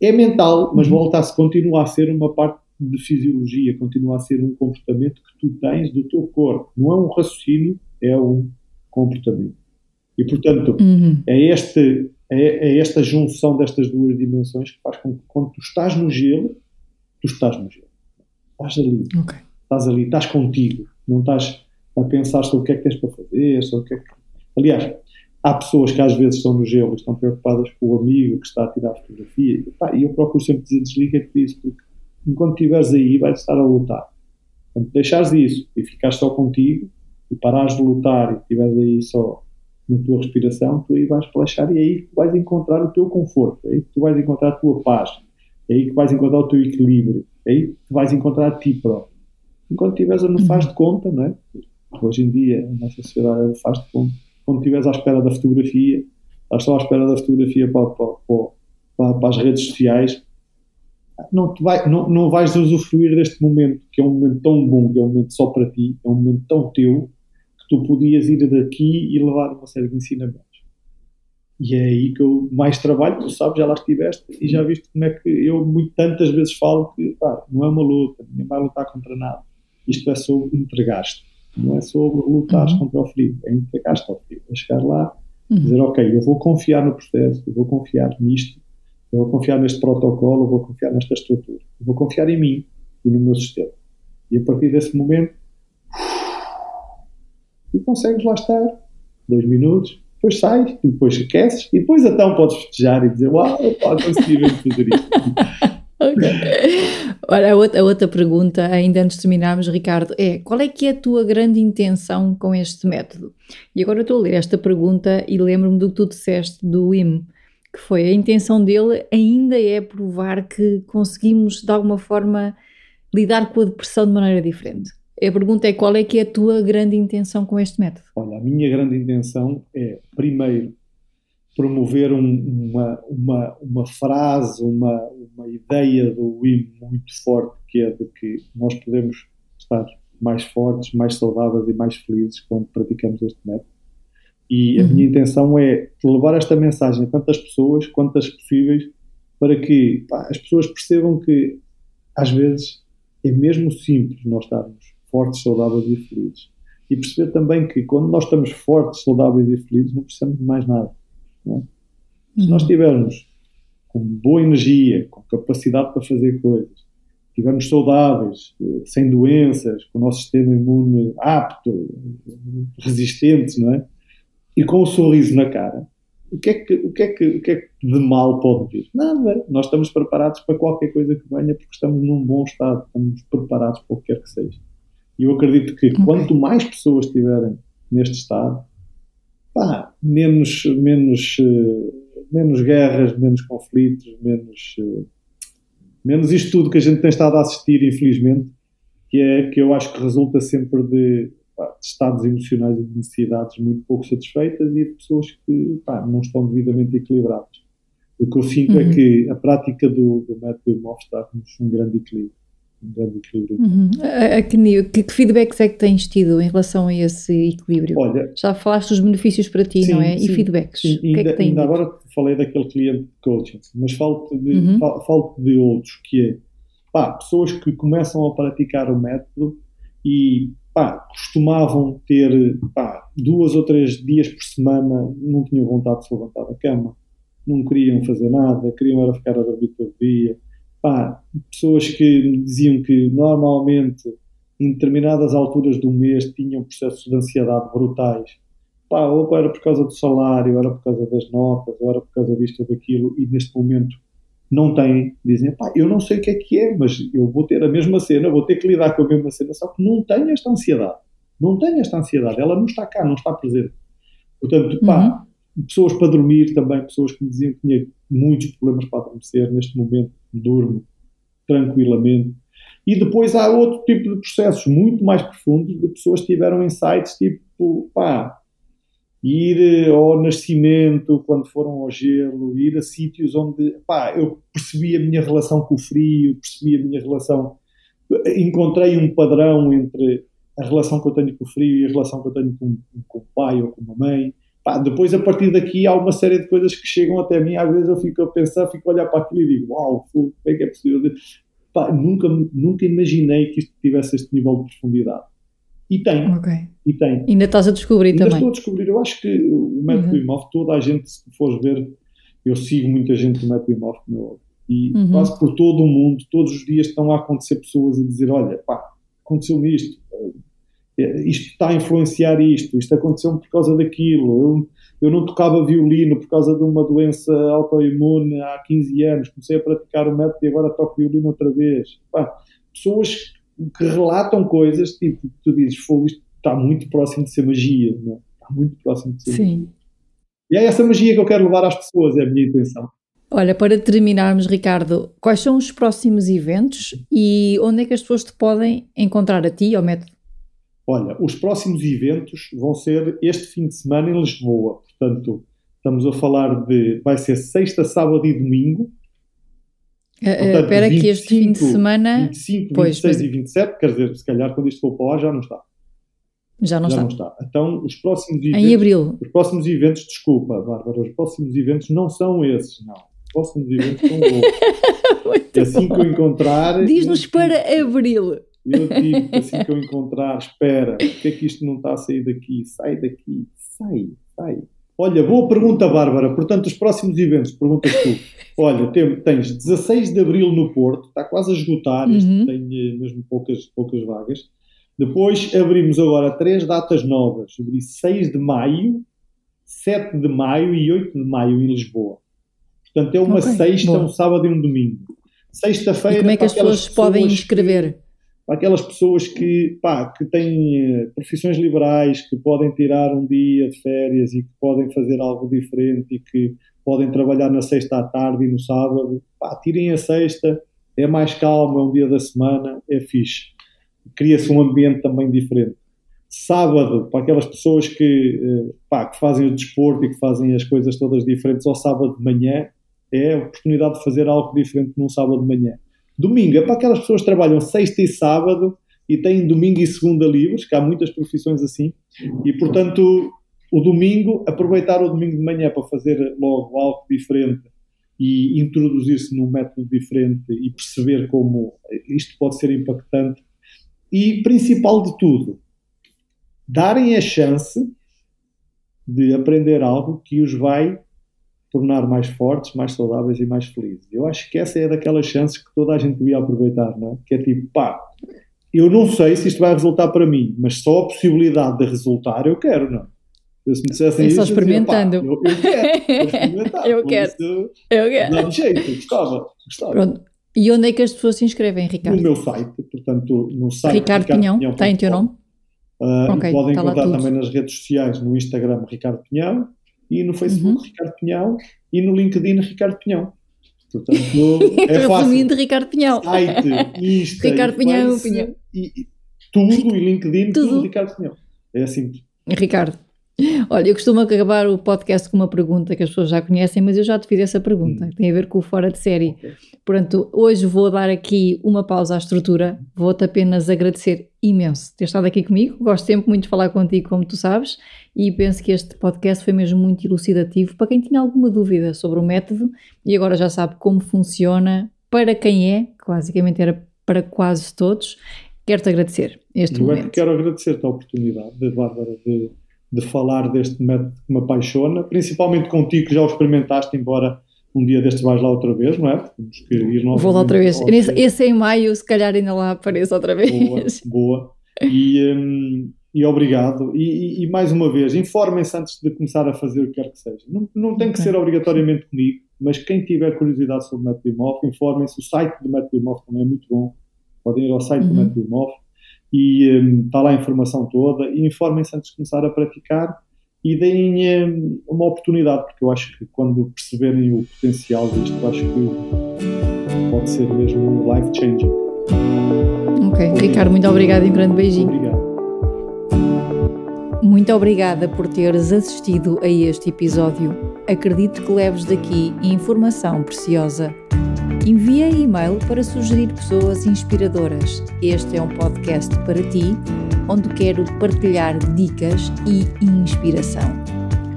É mental, mas uhum. volta-se, continua a ser uma parte de fisiologia, continua a ser um comportamento que tu tens do teu corpo. Não é um raciocínio, é um comportamento. E, portanto, uhum. é este é, é, esta junção destas duas dimensões que faz com que quando tu estás no gelo, tu estás no gelo. Estás ali. Okay. Estás ali, estás contigo. Não estás a pensar sobre o que é que tens para fazer, sobre o que é que... Aliás, há pessoas que às vezes estão no gelo e estão preocupadas com o amigo que está a tirar a fotografia. E, pá, eu procuro sempre dizer desliga-te disso, porque enquanto estiveres aí, vais estar a lutar. Quando deixares isso e ficares só contigo e parares de lutar e estiveres aí só na tua respiração, tu aí vais relaxar e é aí que vais encontrar o teu conforto, é aí que tu vais encontrar a tua paz, é aí que vais encontrar o teu equilíbrio, é aí que tu vais encontrar a ti próprio. Enquanto estiveres no faz de conta, não é? Hoje em dia, a nossa sociedade faz de conta. Quando estiveres à espera da fotografia, estás só à espera da fotografia para, para, para, para as redes sociais, não, vai, não, não vais usufruir deste momento, que é um momento tão bom, que é um momento só para ti, é um momento tão teu, tu podias ir daqui e levar uma série de ensinamentos. E é aí que eu mais trabalho, tu sabes, já lá estiveste e já viste como é que eu muito, tantas vezes falo que pá, não é uma luta, ninguém vai lutar contra nada. Isto é sobre entregar-te, não é sobre lutar uhum. contra o frio, é entregar-te ao frio, é chegar lá uhum. dizer, ok, eu vou confiar no processo, eu vou confiar nisto, eu vou confiar neste protocolo, eu vou confiar nesta estrutura, eu vou confiar em mim e no meu sistema. E a partir desse momento e consegues lá estar dois minutos, depois sais, e depois aqueces, e depois então podes festejar e dizer: Uau, pá, consegui mesmo fazer isto. ok. Ora, a outra, a outra pergunta, ainda antes de terminarmos, Ricardo, é qual é que é a tua grande intenção com este método? E agora eu estou a ler esta pergunta e lembro-me do que tu disseste do IM, que foi a intenção dele ainda é provar que conseguimos de alguma forma lidar com a depressão de maneira diferente. A pergunta é qual é que é a tua grande intenção com este método? Olha, a minha grande intenção é, primeiro, promover um, uma, uma, uma frase, uma, uma ideia do Wim muito forte, que é de que nós podemos estar mais fortes, mais saudáveis e mais felizes quando praticamos este método. E a uhum. minha intenção é levar esta mensagem a tantas pessoas quantas possíveis para que pá, as pessoas percebam que às vezes é mesmo simples nós estarmos fortes, saudáveis e felizes. E perceber também que quando nós estamos fortes, saudáveis e felizes, não precisamos de mais nada. É? Se uhum. nós estivermos com boa energia, com capacidade para fazer coisas, estivermos saudáveis, eh, sem doenças, com o nosso sistema imune apto, resistente, não é? E com o um sorriso na cara, o que, é que, o, que é que, o que é que de mal pode vir? Nada. Nós estamos preparados para qualquer coisa que venha porque estamos num bom estado, estamos preparados para o que quer que seja. E eu acredito que okay. quanto mais pessoas estiverem neste estado, pá, menos, menos, uh, menos guerras, menos conflitos, menos, uh, menos isto tudo que a gente tem estado a assistir, infelizmente, que é que eu acho que resulta sempre de, pá, de estados emocionais e de necessidades muito pouco satisfeitas e de pessoas que pá, não estão devidamente equilibradas. O que eu sinto é uhum. é que a prática do, do método Imov dá-nos um grande equilíbrio um grande equilíbrio. Uhum. A, a que, que, que, feedbacks é que tens tido em relação a esse equilíbrio? Olha, Já falaste dos benefícios para ti, sim, não é? Sim, e feedbacks? Sim, o que ainda, é que ainda agora falei daquele cliente de coaching, mas falo de, uhum. falo de outros, que é pá, pessoas que começam a praticar o método e pá, costumavam ter pá, duas ou três dias por semana, não tinham vontade de se levantar da cama, não queriam fazer nada, queriam era ficar a dormir todo dia pá, pessoas que me diziam que normalmente em determinadas alturas do mês tinham processos de ansiedade brutais. Pá, ou era por causa do salário, ou era por causa das notas, ou era por causa disto ou daquilo, e neste momento não têm. Dizem, pá, eu não sei o que é que é, mas eu vou ter a mesma cena, vou ter que lidar com a mesma cena, só que não tenho esta ansiedade. Não tenho esta ansiedade, ela não está cá, não está presente. Portanto, pá, uhum. pessoas para dormir também, pessoas que me diziam que tinha muitos problemas para adormecer, neste momento durmo tranquilamente. E depois há outro tipo de processos muito mais profundos de pessoas que tiveram insights tipo, pá, ir eh, ao nascimento quando foram ao gelo, ir a sítios onde, pá, eu percebi a minha relação com o frio, percebi a minha relação, encontrei um padrão entre a relação que eu tenho com o frio e a relação que eu tenho com, com o pai ou com a mãe. Pá, depois, a partir daqui, há uma série de coisas que chegam até mim. Às vezes eu fico a pensar, fico a olhar para aquilo e digo: Uau, como é que é possível? Pá, nunca, nunca imaginei que isto tivesse este nível de profundidade. E tem. Okay. E tem. Ainda estás a descobrir Ainda também. estou a descobrir. Eu acho que o método uhum. Imov, toda a gente, se fores ver, eu sigo muita gente do método Imov, e uhum. quase por todo o mundo, todos os dias estão a acontecer pessoas a dizer: Olha, pá, aconteceu-me isto isto está a influenciar isto, isto aconteceu por causa daquilo, eu, eu não tocava violino por causa de uma doença autoimune há 15 anos, comecei a praticar o método e agora toco violino outra vez. Pá, pessoas que relatam coisas, tipo, tu dizes, fogo, isto está muito próximo de ser magia, não é? está muito próximo de ser Sim. magia. E é essa magia que eu quero levar às pessoas, é a minha intenção. Olha, para terminarmos, Ricardo, quais são os próximos eventos e onde é que as pessoas te podem encontrar a ti ao método? Olha, os próximos eventos vão ser este fim de semana em Lisboa. Portanto, estamos a falar de. Vai ser sexta, sábado e domingo. Eh, espera uh, uh, que este fim de semana. 25, pois, 26 mas... e 27, quer dizer, se calhar quando isto for para lá já não está. Já não, já está. não está. Então, os próximos eventos. Em abril. Os próximos eventos, desculpa, Bárbara, os próximos eventos não são esses, não. Os próximos eventos são outros. assim que eu encontrar. Diz-nos para abril. Eu digo assim que eu encontrar, espera, porque é que isto não está a sair daqui? Sai daqui, sai, sai. Olha, boa pergunta, Bárbara. Portanto, os próximos eventos, perguntas tu. Olha, tens 16 de Abril no Porto, está quase a esgotar, uhum. tem eh, mesmo poucas, poucas vagas. Depois abrimos agora três datas novas. Abri 6 de Maio, 7 de Maio e 8 de Maio em Lisboa. Portanto, é uma okay, sexta, um sábado e um domingo. Sexta-feira. Como é que as pessoas podem inscrever? Que, aquelas pessoas que, pá, que têm eh, profissões liberais, que podem tirar um dia de férias e que podem fazer algo diferente e que podem trabalhar na sexta à tarde e no sábado. Pá, tirem a sexta, é mais calmo, é um dia da semana, é fixe. Cria-se um ambiente também diferente. Sábado, para aquelas pessoas que, eh, pá, que fazem o desporto e que fazem as coisas todas diferentes ao sábado de manhã, é a oportunidade de fazer algo diferente num sábado de manhã. Domingo é para aquelas pessoas que trabalham sexta e sábado e têm domingo e segunda livres, que há muitas profissões assim, e portanto o domingo, aproveitar o domingo de manhã para fazer logo algo diferente e introduzir-se num método diferente e perceber como isto pode ser impactante. E, principal de tudo, darem a chance de aprender algo que os vai tornar mais fortes, mais saudáveis e mais felizes. Eu acho que essa é daquelas chances que toda a gente devia aproveitar, não é? Que é tipo, pá, eu não sei se isto vai resultar para mim, mas só a possibilidade de resultar eu quero, não é? Eu, se me dissessem isso, só experimentando. Eu, eu, quero, eu quero. eu quero. Dá jeito, gostava. gostava. Pronto. E onde é que as pessoas se inscrevem, Ricardo? No meu site, portanto, no site. Ricardo, Ricardo Pinhão, Pinhão. tem o teu nome? Uh, okay, podem tá encontrar também nas redes sociais, no Instagram Ricardo Pinhão e no Facebook uhum. Ricardo Pinhão e no LinkedIn Ricardo Pinhão. Portanto, é fácil. de Ricardo Pinhão. Site, Insta, Ricardo Pinhão, Pinhão. E, e, tudo, e LinkedIn, tudo. tudo Ricardo Pinhão. É assim. Ricardo, Olha, eu costumo acabar o podcast com uma pergunta que as pessoas já conhecem, mas eu já te fiz essa pergunta, hum. tem a ver com o fora de série. Portanto, hoje vou dar aqui uma pausa à estrutura, vou-te apenas agradecer imenso ter estado aqui comigo, gosto sempre muito de falar contigo, como tu sabes, e penso que este podcast foi mesmo muito elucidativo para quem tinha alguma dúvida sobre o método e agora já sabe como funciona, para quem é, que basicamente era para quase todos. Quero-te agradecer este eu é momento. Eu quero agradecer-te a oportunidade, Bárbara, de de falar deste método que me apaixona, principalmente contigo que já o experimentaste, embora um dia destes vais lá outra vez, não é? Temos que ir Vou lá outra vez. Esse, esse é em maio, se calhar ainda lá apareço outra vez. Boa, boa. E, um, e obrigado. E, e, e, mais uma vez, informem-se antes de começar a fazer o que quer que seja. Não, não tem que ser obrigatoriamente comigo, mas quem tiver curiosidade sobre o método Imóvel, informem-se. O site do método Imóvel também é muito bom. Podem ir ao site uhum. do método Imóvel e um, está lá a informação toda e informem-se antes de começar a praticar e deem um, uma oportunidade, porque eu acho que quando perceberem o potencial disto, eu acho que pode ser mesmo life changing. Ok, obrigado. Ricardo, muito obrigado e um grande beijinho. Obrigado. Muito obrigada por teres assistido a este episódio. Acredito que leves daqui informação preciosa Envia e-mail para sugerir pessoas inspiradoras. Este é um podcast para ti, onde quero partilhar dicas e inspiração.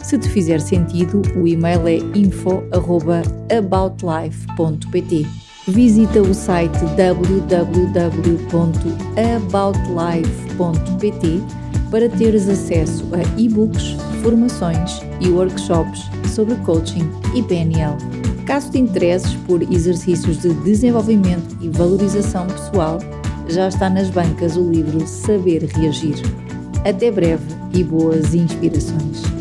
Se te fizer sentido, o e-mail é info@aboutlife.pt. Visita o site www.aboutlife.pt para teres acesso a e-books, formações e workshops sobre coaching e PNL. Caso te interesses por exercícios de desenvolvimento e valorização pessoal, já está nas bancas o livro Saber Reagir. Até breve e boas inspirações!